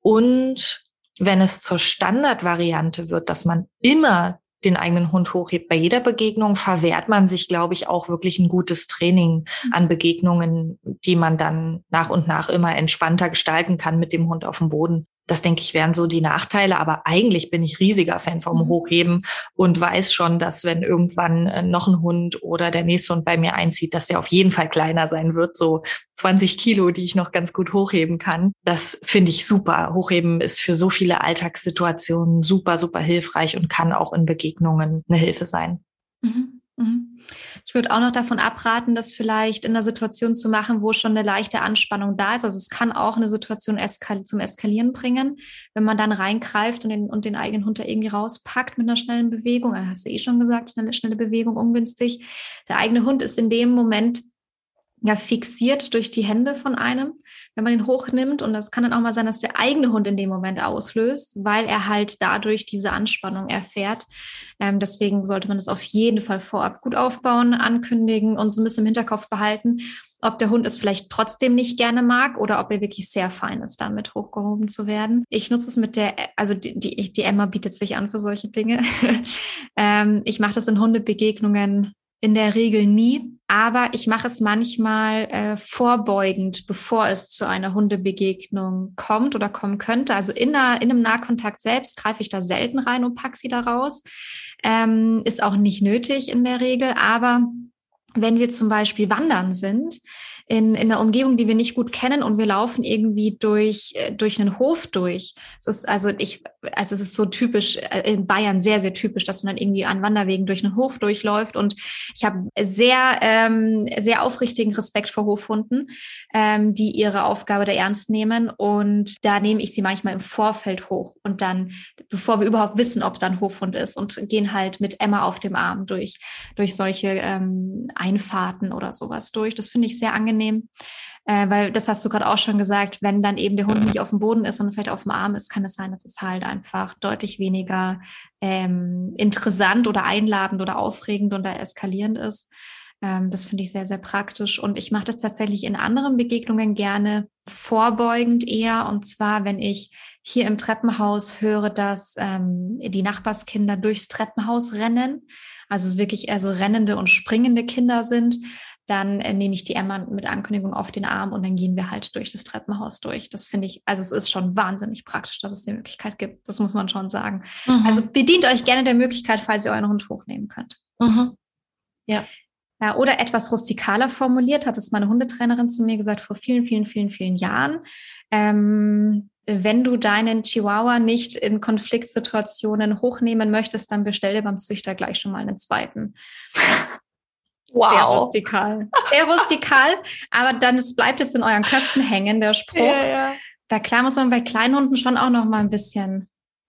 Und wenn es zur Standardvariante wird, dass man immer den eigenen Hund hochhebt. Bei jeder Begegnung verwehrt man sich, glaube ich, auch wirklich ein gutes Training mhm. an Begegnungen, die man dann nach und nach immer entspannter gestalten kann mit dem Hund auf dem Boden. Das denke ich wären so die Nachteile, aber eigentlich bin ich riesiger Fan vom mhm. Hochheben und weiß schon, dass wenn irgendwann äh, noch ein Hund oder der nächste Hund bei mir einzieht, dass der auf jeden Fall kleiner sein wird, so 20 Kilo, die ich noch ganz gut hochheben kann. Das finde ich super. Hochheben ist für so viele Alltagssituationen super, super hilfreich und kann auch in Begegnungen eine Hilfe sein. Mhm. Mhm. Ich würde auch noch davon abraten, das vielleicht in einer Situation zu machen, wo schon eine leichte Anspannung da ist. Also es kann auch eine Situation eskal zum Eskalieren bringen, wenn man dann reingreift und den, und den eigenen Hund da irgendwie rauspackt mit einer schnellen Bewegung. Das hast du eh schon gesagt, schnelle, schnelle Bewegung ungünstig. Der eigene Hund ist in dem Moment ja fixiert durch die Hände von einem, wenn man ihn hochnimmt. Und das kann dann auch mal sein, dass der eigene Hund in dem Moment auslöst, weil er halt dadurch diese Anspannung erfährt. Ähm, deswegen sollte man das auf jeden Fall vorab gut aufbauen, ankündigen und so ein bisschen im Hinterkopf behalten, ob der Hund es vielleicht trotzdem nicht gerne mag oder ob er wirklich sehr fein ist, damit hochgehoben zu werden. Ich nutze es mit der, also die, die, die Emma bietet sich an für solche Dinge. ähm, ich mache das in Hundebegegnungen in der Regel nie, aber ich mache es manchmal äh, vorbeugend, bevor es zu einer Hundebegegnung kommt oder kommen könnte. Also in, einer, in einem Nahkontakt selbst greife ich da selten rein und packe sie da raus. Ähm, ist auch nicht nötig in der Regel, aber wenn wir zum Beispiel wandern sind, in, in einer Umgebung, die wir nicht gut kennen und wir laufen irgendwie durch, äh, durch einen Hof durch. Es ist also ich, also es ist so typisch, äh, in Bayern sehr, sehr typisch, dass man dann irgendwie an Wanderwegen durch einen Hof durchläuft. Und ich habe sehr, ähm, sehr aufrichtigen Respekt vor Hofhunden, ähm, die ihre Aufgabe da ernst nehmen. Und da nehme ich sie manchmal im Vorfeld hoch und dann, bevor wir überhaupt wissen, ob da ein Hofhund ist und gehen halt mit Emma auf dem Arm durch, durch solche ähm, Einfahrten oder sowas durch. Das finde ich sehr angenehm angenehm. Äh, weil das hast du gerade auch schon gesagt, wenn dann eben der Hund nicht auf dem Boden ist, sondern vielleicht auf dem Arm ist, kann es sein, dass es halt einfach deutlich weniger ähm, interessant oder einladend oder aufregend oder eskalierend ist. Ähm, das finde ich sehr, sehr praktisch. Und ich mache das tatsächlich in anderen Begegnungen gerne vorbeugend eher. Und zwar, wenn ich hier im Treppenhaus höre, dass ähm, die Nachbarskinder durchs Treppenhaus rennen. Also es wirklich eher so rennende und springende Kinder sind dann äh, nehme ich die Emma mit Ankündigung auf den Arm und dann gehen wir halt durch das Treppenhaus durch. Das finde ich, also es ist schon wahnsinnig praktisch, dass es die Möglichkeit gibt. Das muss man schon sagen. Mhm. Also bedient euch gerne der Möglichkeit, falls ihr euren Hund hochnehmen könnt. Mhm. Ja. Ja, oder etwas rustikaler formuliert, hat es meine Hundetrainerin zu mir gesagt vor vielen, vielen, vielen, vielen Jahren. Ähm, wenn du deinen Chihuahua nicht in Konfliktsituationen hochnehmen möchtest, dann bestell dir beim Züchter gleich schon mal einen zweiten. Wow. Sehr rustikal. Sehr rustikal, aber dann es bleibt jetzt in euren Köpfen hängen, der Spruch. Ja, ja. Da klar muss man bei Kleinhunden schon auch noch mal ein bisschen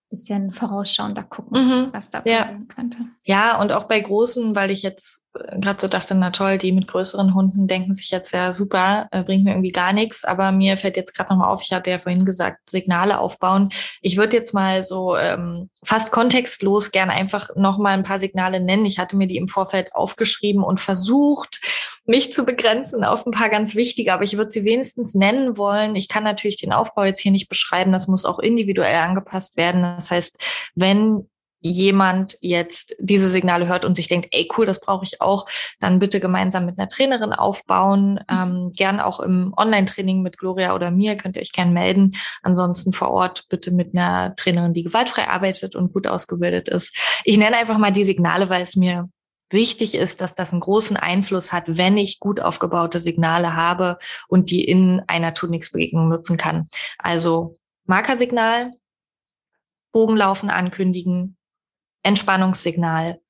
bisschen vorausschauender gucken, mhm. was da passieren ja. könnte. Ja, und auch bei großen, weil ich jetzt äh, gerade so dachte, na toll, die mit größeren Hunden denken sich jetzt ja super, äh, bringt mir irgendwie gar nichts. Aber mir fällt jetzt gerade nochmal auf, ich hatte ja vorhin gesagt, Signale aufbauen. Ich würde jetzt mal so ähm, fast kontextlos gern einfach nochmal ein paar Signale nennen. Ich hatte mir die im Vorfeld aufgeschrieben und versucht, mich zu begrenzen auf ein paar ganz wichtige, aber ich würde sie wenigstens nennen wollen. Ich kann natürlich den Aufbau jetzt hier nicht beschreiben, das muss auch individuell angepasst werden. Das heißt, wenn jemand jetzt diese Signale hört und sich denkt, ey cool, das brauche ich auch, dann bitte gemeinsam mit einer Trainerin aufbauen. Ähm, gern auch im Online-Training mit Gloria oder mir könnt ihr euch gern melden. Ansonsten vor Ort bitte mit einer Trainerin, die gewaltfrei arbeitet und gut ausgebildet ist. Ich nenne einfach mal die Signale, weil es mir wichtig ist, dass das einen großen Einfluss hat, wenn ich gut aufgebaute Signale habe und die in einer Tut-Nix-Begegnung nutzen kann. Also Markersignal, Bogenlaufen ankündigen, Entspannungssignal,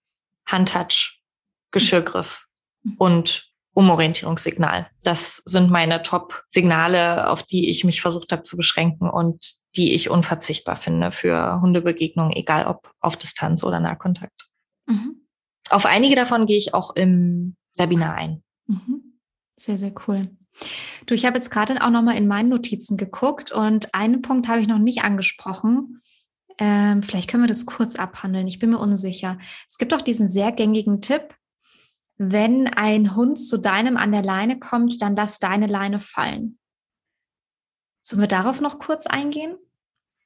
Handtouch, Geschirrgriff mhm. und Umorientierungssignal. Das sind meine Top-Signale, auf die ich mich versucht habe zu beschränken und die ich unverzichtbar finde für Hundebegegnungen, egal ob auf Distanz oder Nahkontakt. Mhm. Auf einige davon gehe ich auch im Webinar ein. Mhm. Sehr, sehr cool. Du, ich habe jetzt gerade auch noch mal in meinen Notizen geguckt und einen Punkt habe ich noch nicht angesprochen. Ähm, vielleicht können wir das kurz abhandeln. Ich bin mir unsicher. Es gibt auch diesen sehr gängigen Tipp. Wenn ein Hund zu deinem an der Leine kommt, dann lass deine Leine fallen. Sollen wir darauf noch kurz eingehen?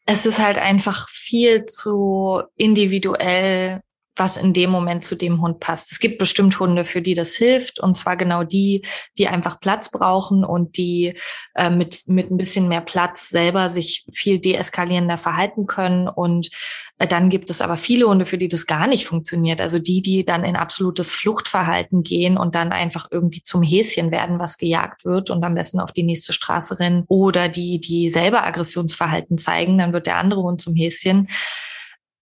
Es ist halt einfach viel zu individuell was in dem Moment zu dem Hund passt. Es gibt bestimmt Hunde, für die das hilft, und zwar genau die, die einfach Platz brauchen und die äh, mit, mit ein bisschen mehr Platz selber sich viel deeskalierender verhalten können. Und äh, dann gibt es aber viele Hunde, für die das gar nicht funktioniert. Also die, die dann in absolutes Fluchtverhalten gehen und dann einfach irgendwie zum Häschen werden, was gejagt wird und am besten auf die nächste Straße rennen. Oder die, die selber Aggressionsverhalten zeigen, dann wird der andere Hund zum Häschen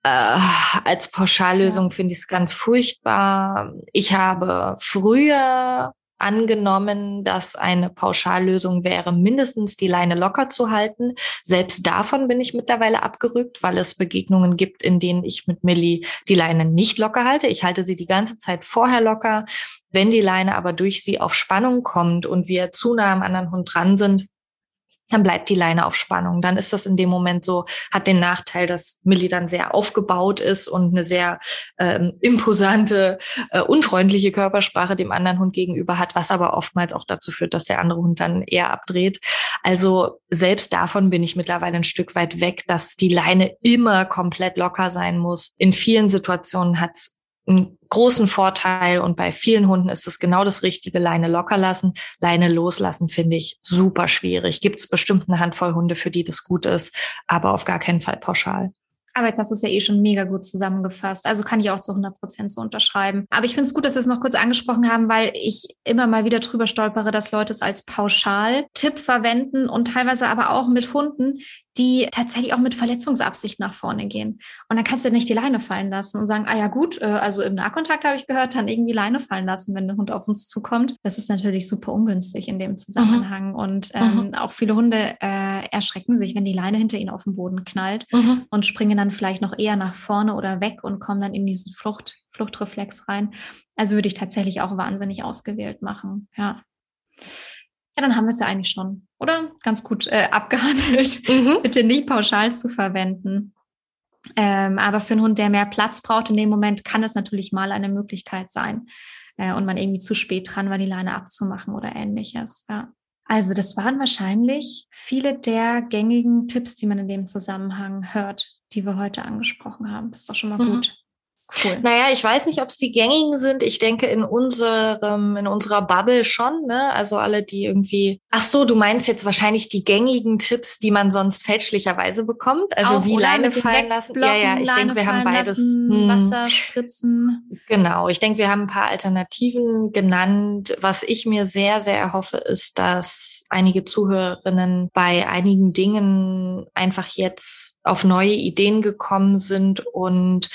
äh, als Pauschallösung finde ich es ganz furchtbar. Ich habe früher angenommen, dass eine Pauschallösung wäre, mindestens die Leine locker zu halten. Selbst davon bin ich mittlerweile abgerückt, weil es Begegnungen gibt, in denen ich mit Millie die Leine nicht locker halte. Ich halte sie die ganze Zeit vorher locker. Wenn die Leine aber durch sie auf Spannung kommt und wir zu nah am anderen Hund dran sind, dann bleibt die Leine auf Spannung. Dann ist das in dem Moment so, hat den Nachteil, dass Millie dann sehr aufgebaut ist und eine sehr ähm, imposante, äh, unfreundliche Körpersprache dem anderen Hund gegenüber hat, was aber oftmals auch dazu führt, dass der andere Hund dann eher abdreht. Also selbst davon bin ich mittlerweile ein Stück weit weg, dass die Leine immer komplett locker sein muss. In vielen Situationen hat's einen großen Vorteil und bei vielen Hunden ist es genau das Richtige, Leine locker lassen. Leine loslassen finde ich super schwierig. Gibt es bestimmt eine Handvoll Hunde, für die das gut ist, aber auf gar keinen Fall pauschal. Aber jetzt hast du es ja eh schon mega gut zusammengefasst. Also kann ich auch zu 100 Prozent so unterschreiben. Aber ich finde es gut, dass wir es noch kurz angesprochen haben, weil ich immer mal wieder drüber stolpere, dass Leute es als Pauschal-Tipp verwenden und teilweise aber auch mit Hunden, die tatsächlich auch mit Verletzungsabsicht nach vorne gehen. Und dann kannst du nicht die Leine fallen lassen und sagen, ah ja gut, äh, also im Nahkontakt habe ich gehört, dann irgendwie Leine fallen lassen, wenn der Hund auf uns zukommt. Das ist natürlich super ungünstig in dem Zusammenhang. Mhm. Und ähm, mhm. auch viele Hunde äh, erschrecken sich, wenn die Leine hinter ihnen auf den Boden knallt mhm. und springen dann vielleicht noch eher nach vorne oder weg und kommen dann in diesen Flucht, Fluchtreflex rein. Also würde ich tatsächlich auch wahnsinnig ausgewählt machen. Ja. Ja, dann haben wir es ja eigentlich schon, oder? Ganz gut äh, abgehandelt. Mhm. Bitte nicht pauschal zu verwenden. Ähm, aber für einen Hund, der mehr Platz braucht in dem Moment, kann es natürlich mal eine Möglichkeit sein. Äh, und man irgendwie zu spät dran war, die Leine abzumachen oder ähnliches. Ja. Also das waren wahrscheinlich viele der gängigen Tipps, die man in dem Zusammenhang hört, die wir heute angesprochen haben. Ist doch schon mal mhm. gut. Cool. Naja, ich weiß nicht, ob es die gängigen sind. Ich denke in unserem, in unserer Bubble schon, ne? Also alle, die irgendwie. Ach so, du meinst jetzt wahrscheinlich die gängigen Tipps, die man sonst fälschlicherweise bekommt. Also Auch, wie Leine fallen lassen. Ja, ja, ich denke, wir haben beides. Lassen, hm. Wasser spritzen. Genau. Ich denke, wir haben ein paar Alternativen genannt. Was ich mir sehr, sehr erhoffe, ist, dass einige Zuhörerinnen bei einigen Dingen einfach jetzt auf neue Ideen gekommen sind und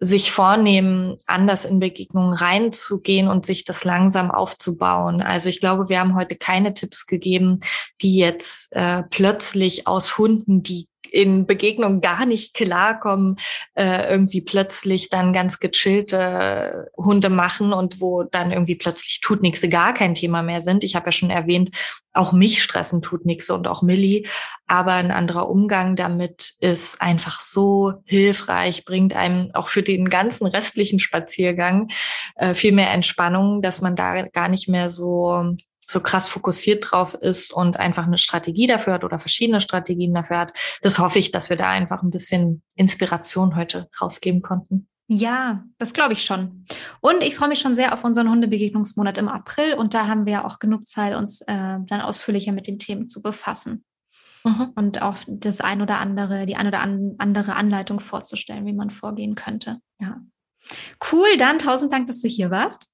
sich vornehmen, anders in Begegnungen reinzugehen und sich das langsam aufzubauen. Also ich glaube, wir haben heute keine Tipps gegeben, die jetzt äh, plötzlich aus Hunden, die in Begegnungen gar nicht klarkommen, äh, irgendwie plötzlich dann ganz gechillte Hunde machen und wo dann irgendwie plötzlich tut nichts gar kein Thema mehr sind. Ich habe ja schon erwähnt, auch mich stressen tut nichts und auch Millie. Aber ein anderer Umgang damit ist einfach so hilfreich, bringt einem auch für den ganzen restlichen Spaziergang äh, viel mehr Entspannung, dass man da gar nicht mehr so so krass fokussiert drauf ist und einfach eine Strategie dafür hat oder verschiedene Strategien dafür hat. Das hoffe ich, dass wir da einfach ein bisschen Inspiration heute rausgeben konnten. Ja, das glaube ich schon. Und ich freue mich schon sehr auf unseren Hundebegegnungsmonat im April. Und da haben wir auch genug Zeit, uns äh, dann ausführlicher mit den Themen zu befassen. Mhm. Und auch das ein oder andere, die ein oder andere Anleitung vorzustellen, wie man vorgehen könnte. Ja. Cool, dann tausend Dank, dass du hier warst.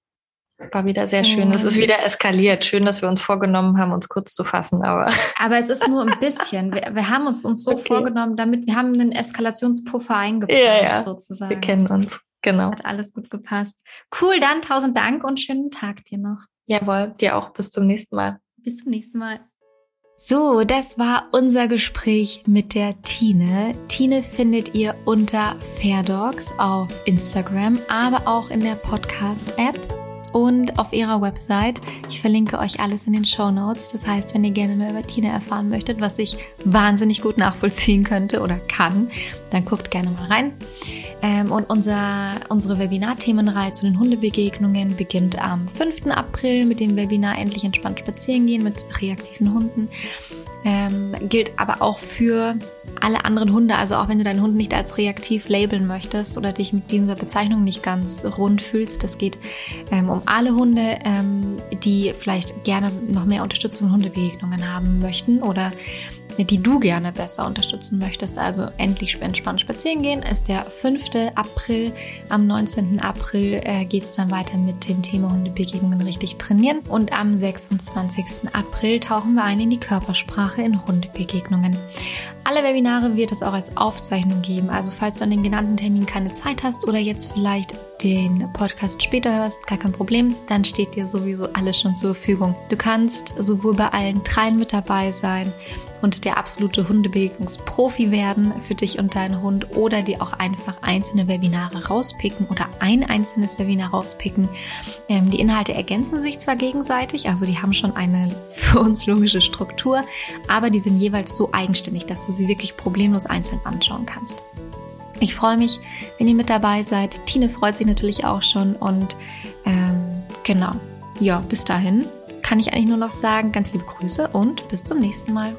War wieder sehr schön. Es ist wieder eskaliert. Schön, dass wir uns vorgenommen haben, uns kurz zu fassen, aber. Aber es ist nur ein bisschen. Wir, wir haben uns uns so okay. vorgenommen, damit wir haben einen Eskalationspuffer eingebaut, ja, ja. sozusagen. Wir kennen uns. Genau. Hat alles gut gepasst. Cool, dann tausend Dank und schönen Tag dir noch. Jawohl, dir auch. Bis zum nächsten Mal. Bis zum nächsten Mal. So, das war unser Gespräch mit der Tine. Tine findet ihr unter Fairdogs auf Instagram, aber auch in der Podcast-App und auf ihrer Website. Ich verlinke euch alles in den Show Notes. Das heißt, wenn ihr gerne mehr über Tina erfahren möchtet, was ich wahnsinnig gut nachvollziehen könnte oder kann, dann guckt gerne mal rein. Ähm, und unser, unsere Webinarthemenreihe zu den Hundebegegnungen beginnt am 5. April mit dem Webinar Endlich entspannt spazieren gehen mit reaktiven Hunden. Ähm, gilt aber auch für alle anderen Hunde. Also auch wenn du deinen Hund nicht als reaktiv labeln möchtest oder dich mit dieser Bezeichnung nicht ganz rund fühlst. Das geht ähm, um alle Hunde, ähm, die vielleicht gerne noch mehr Unterstützung Hundebegegnungen haben möchten oder die du gerne besser unterstützen möchtest, also endlich entspannt spazieren gehen, ist der 5. April. Am 19. April äh, geht es dann weiter mit dem Thema Hundebegegnungen richtig trainieren. Und am 26. April tauchen wir ein in die Körpersprache in Hundebegegnungen. Alle Webinare wird es auch als Aufzeichnung geben. Also falls du an den genannten Termin keine Zeit hast oder jetzt vielleicht den Podcast später hörst, gar kein Problem, dann steht dir sowieso alles schon zur Verfügung. Du kannst sowohl bei allen dreien mit dabei sein und der absolute Hundebegegnungsprofi werden für dich und deinen Hund oder dir auch einfach einzelne Webinare rauspicken oder ein einzelnes Webinar rauspicken. Ähm, die Inhalte ergänzen sich zwar gegenseitig, also die haben schon eine für uns logische Struktur, aber die sind jeweils so eigenständig, dass du sie wirklich problemlos einzeln anschauen kannst. Ich freue mich, wenn ihr mit dabei seid. Tine freut sich natürlich auch schon und ähm, genau. Ja, bis dahin kann ich eigentlich nur noch sagen, ganz liebe Grüße und bis zum nächsten Mal.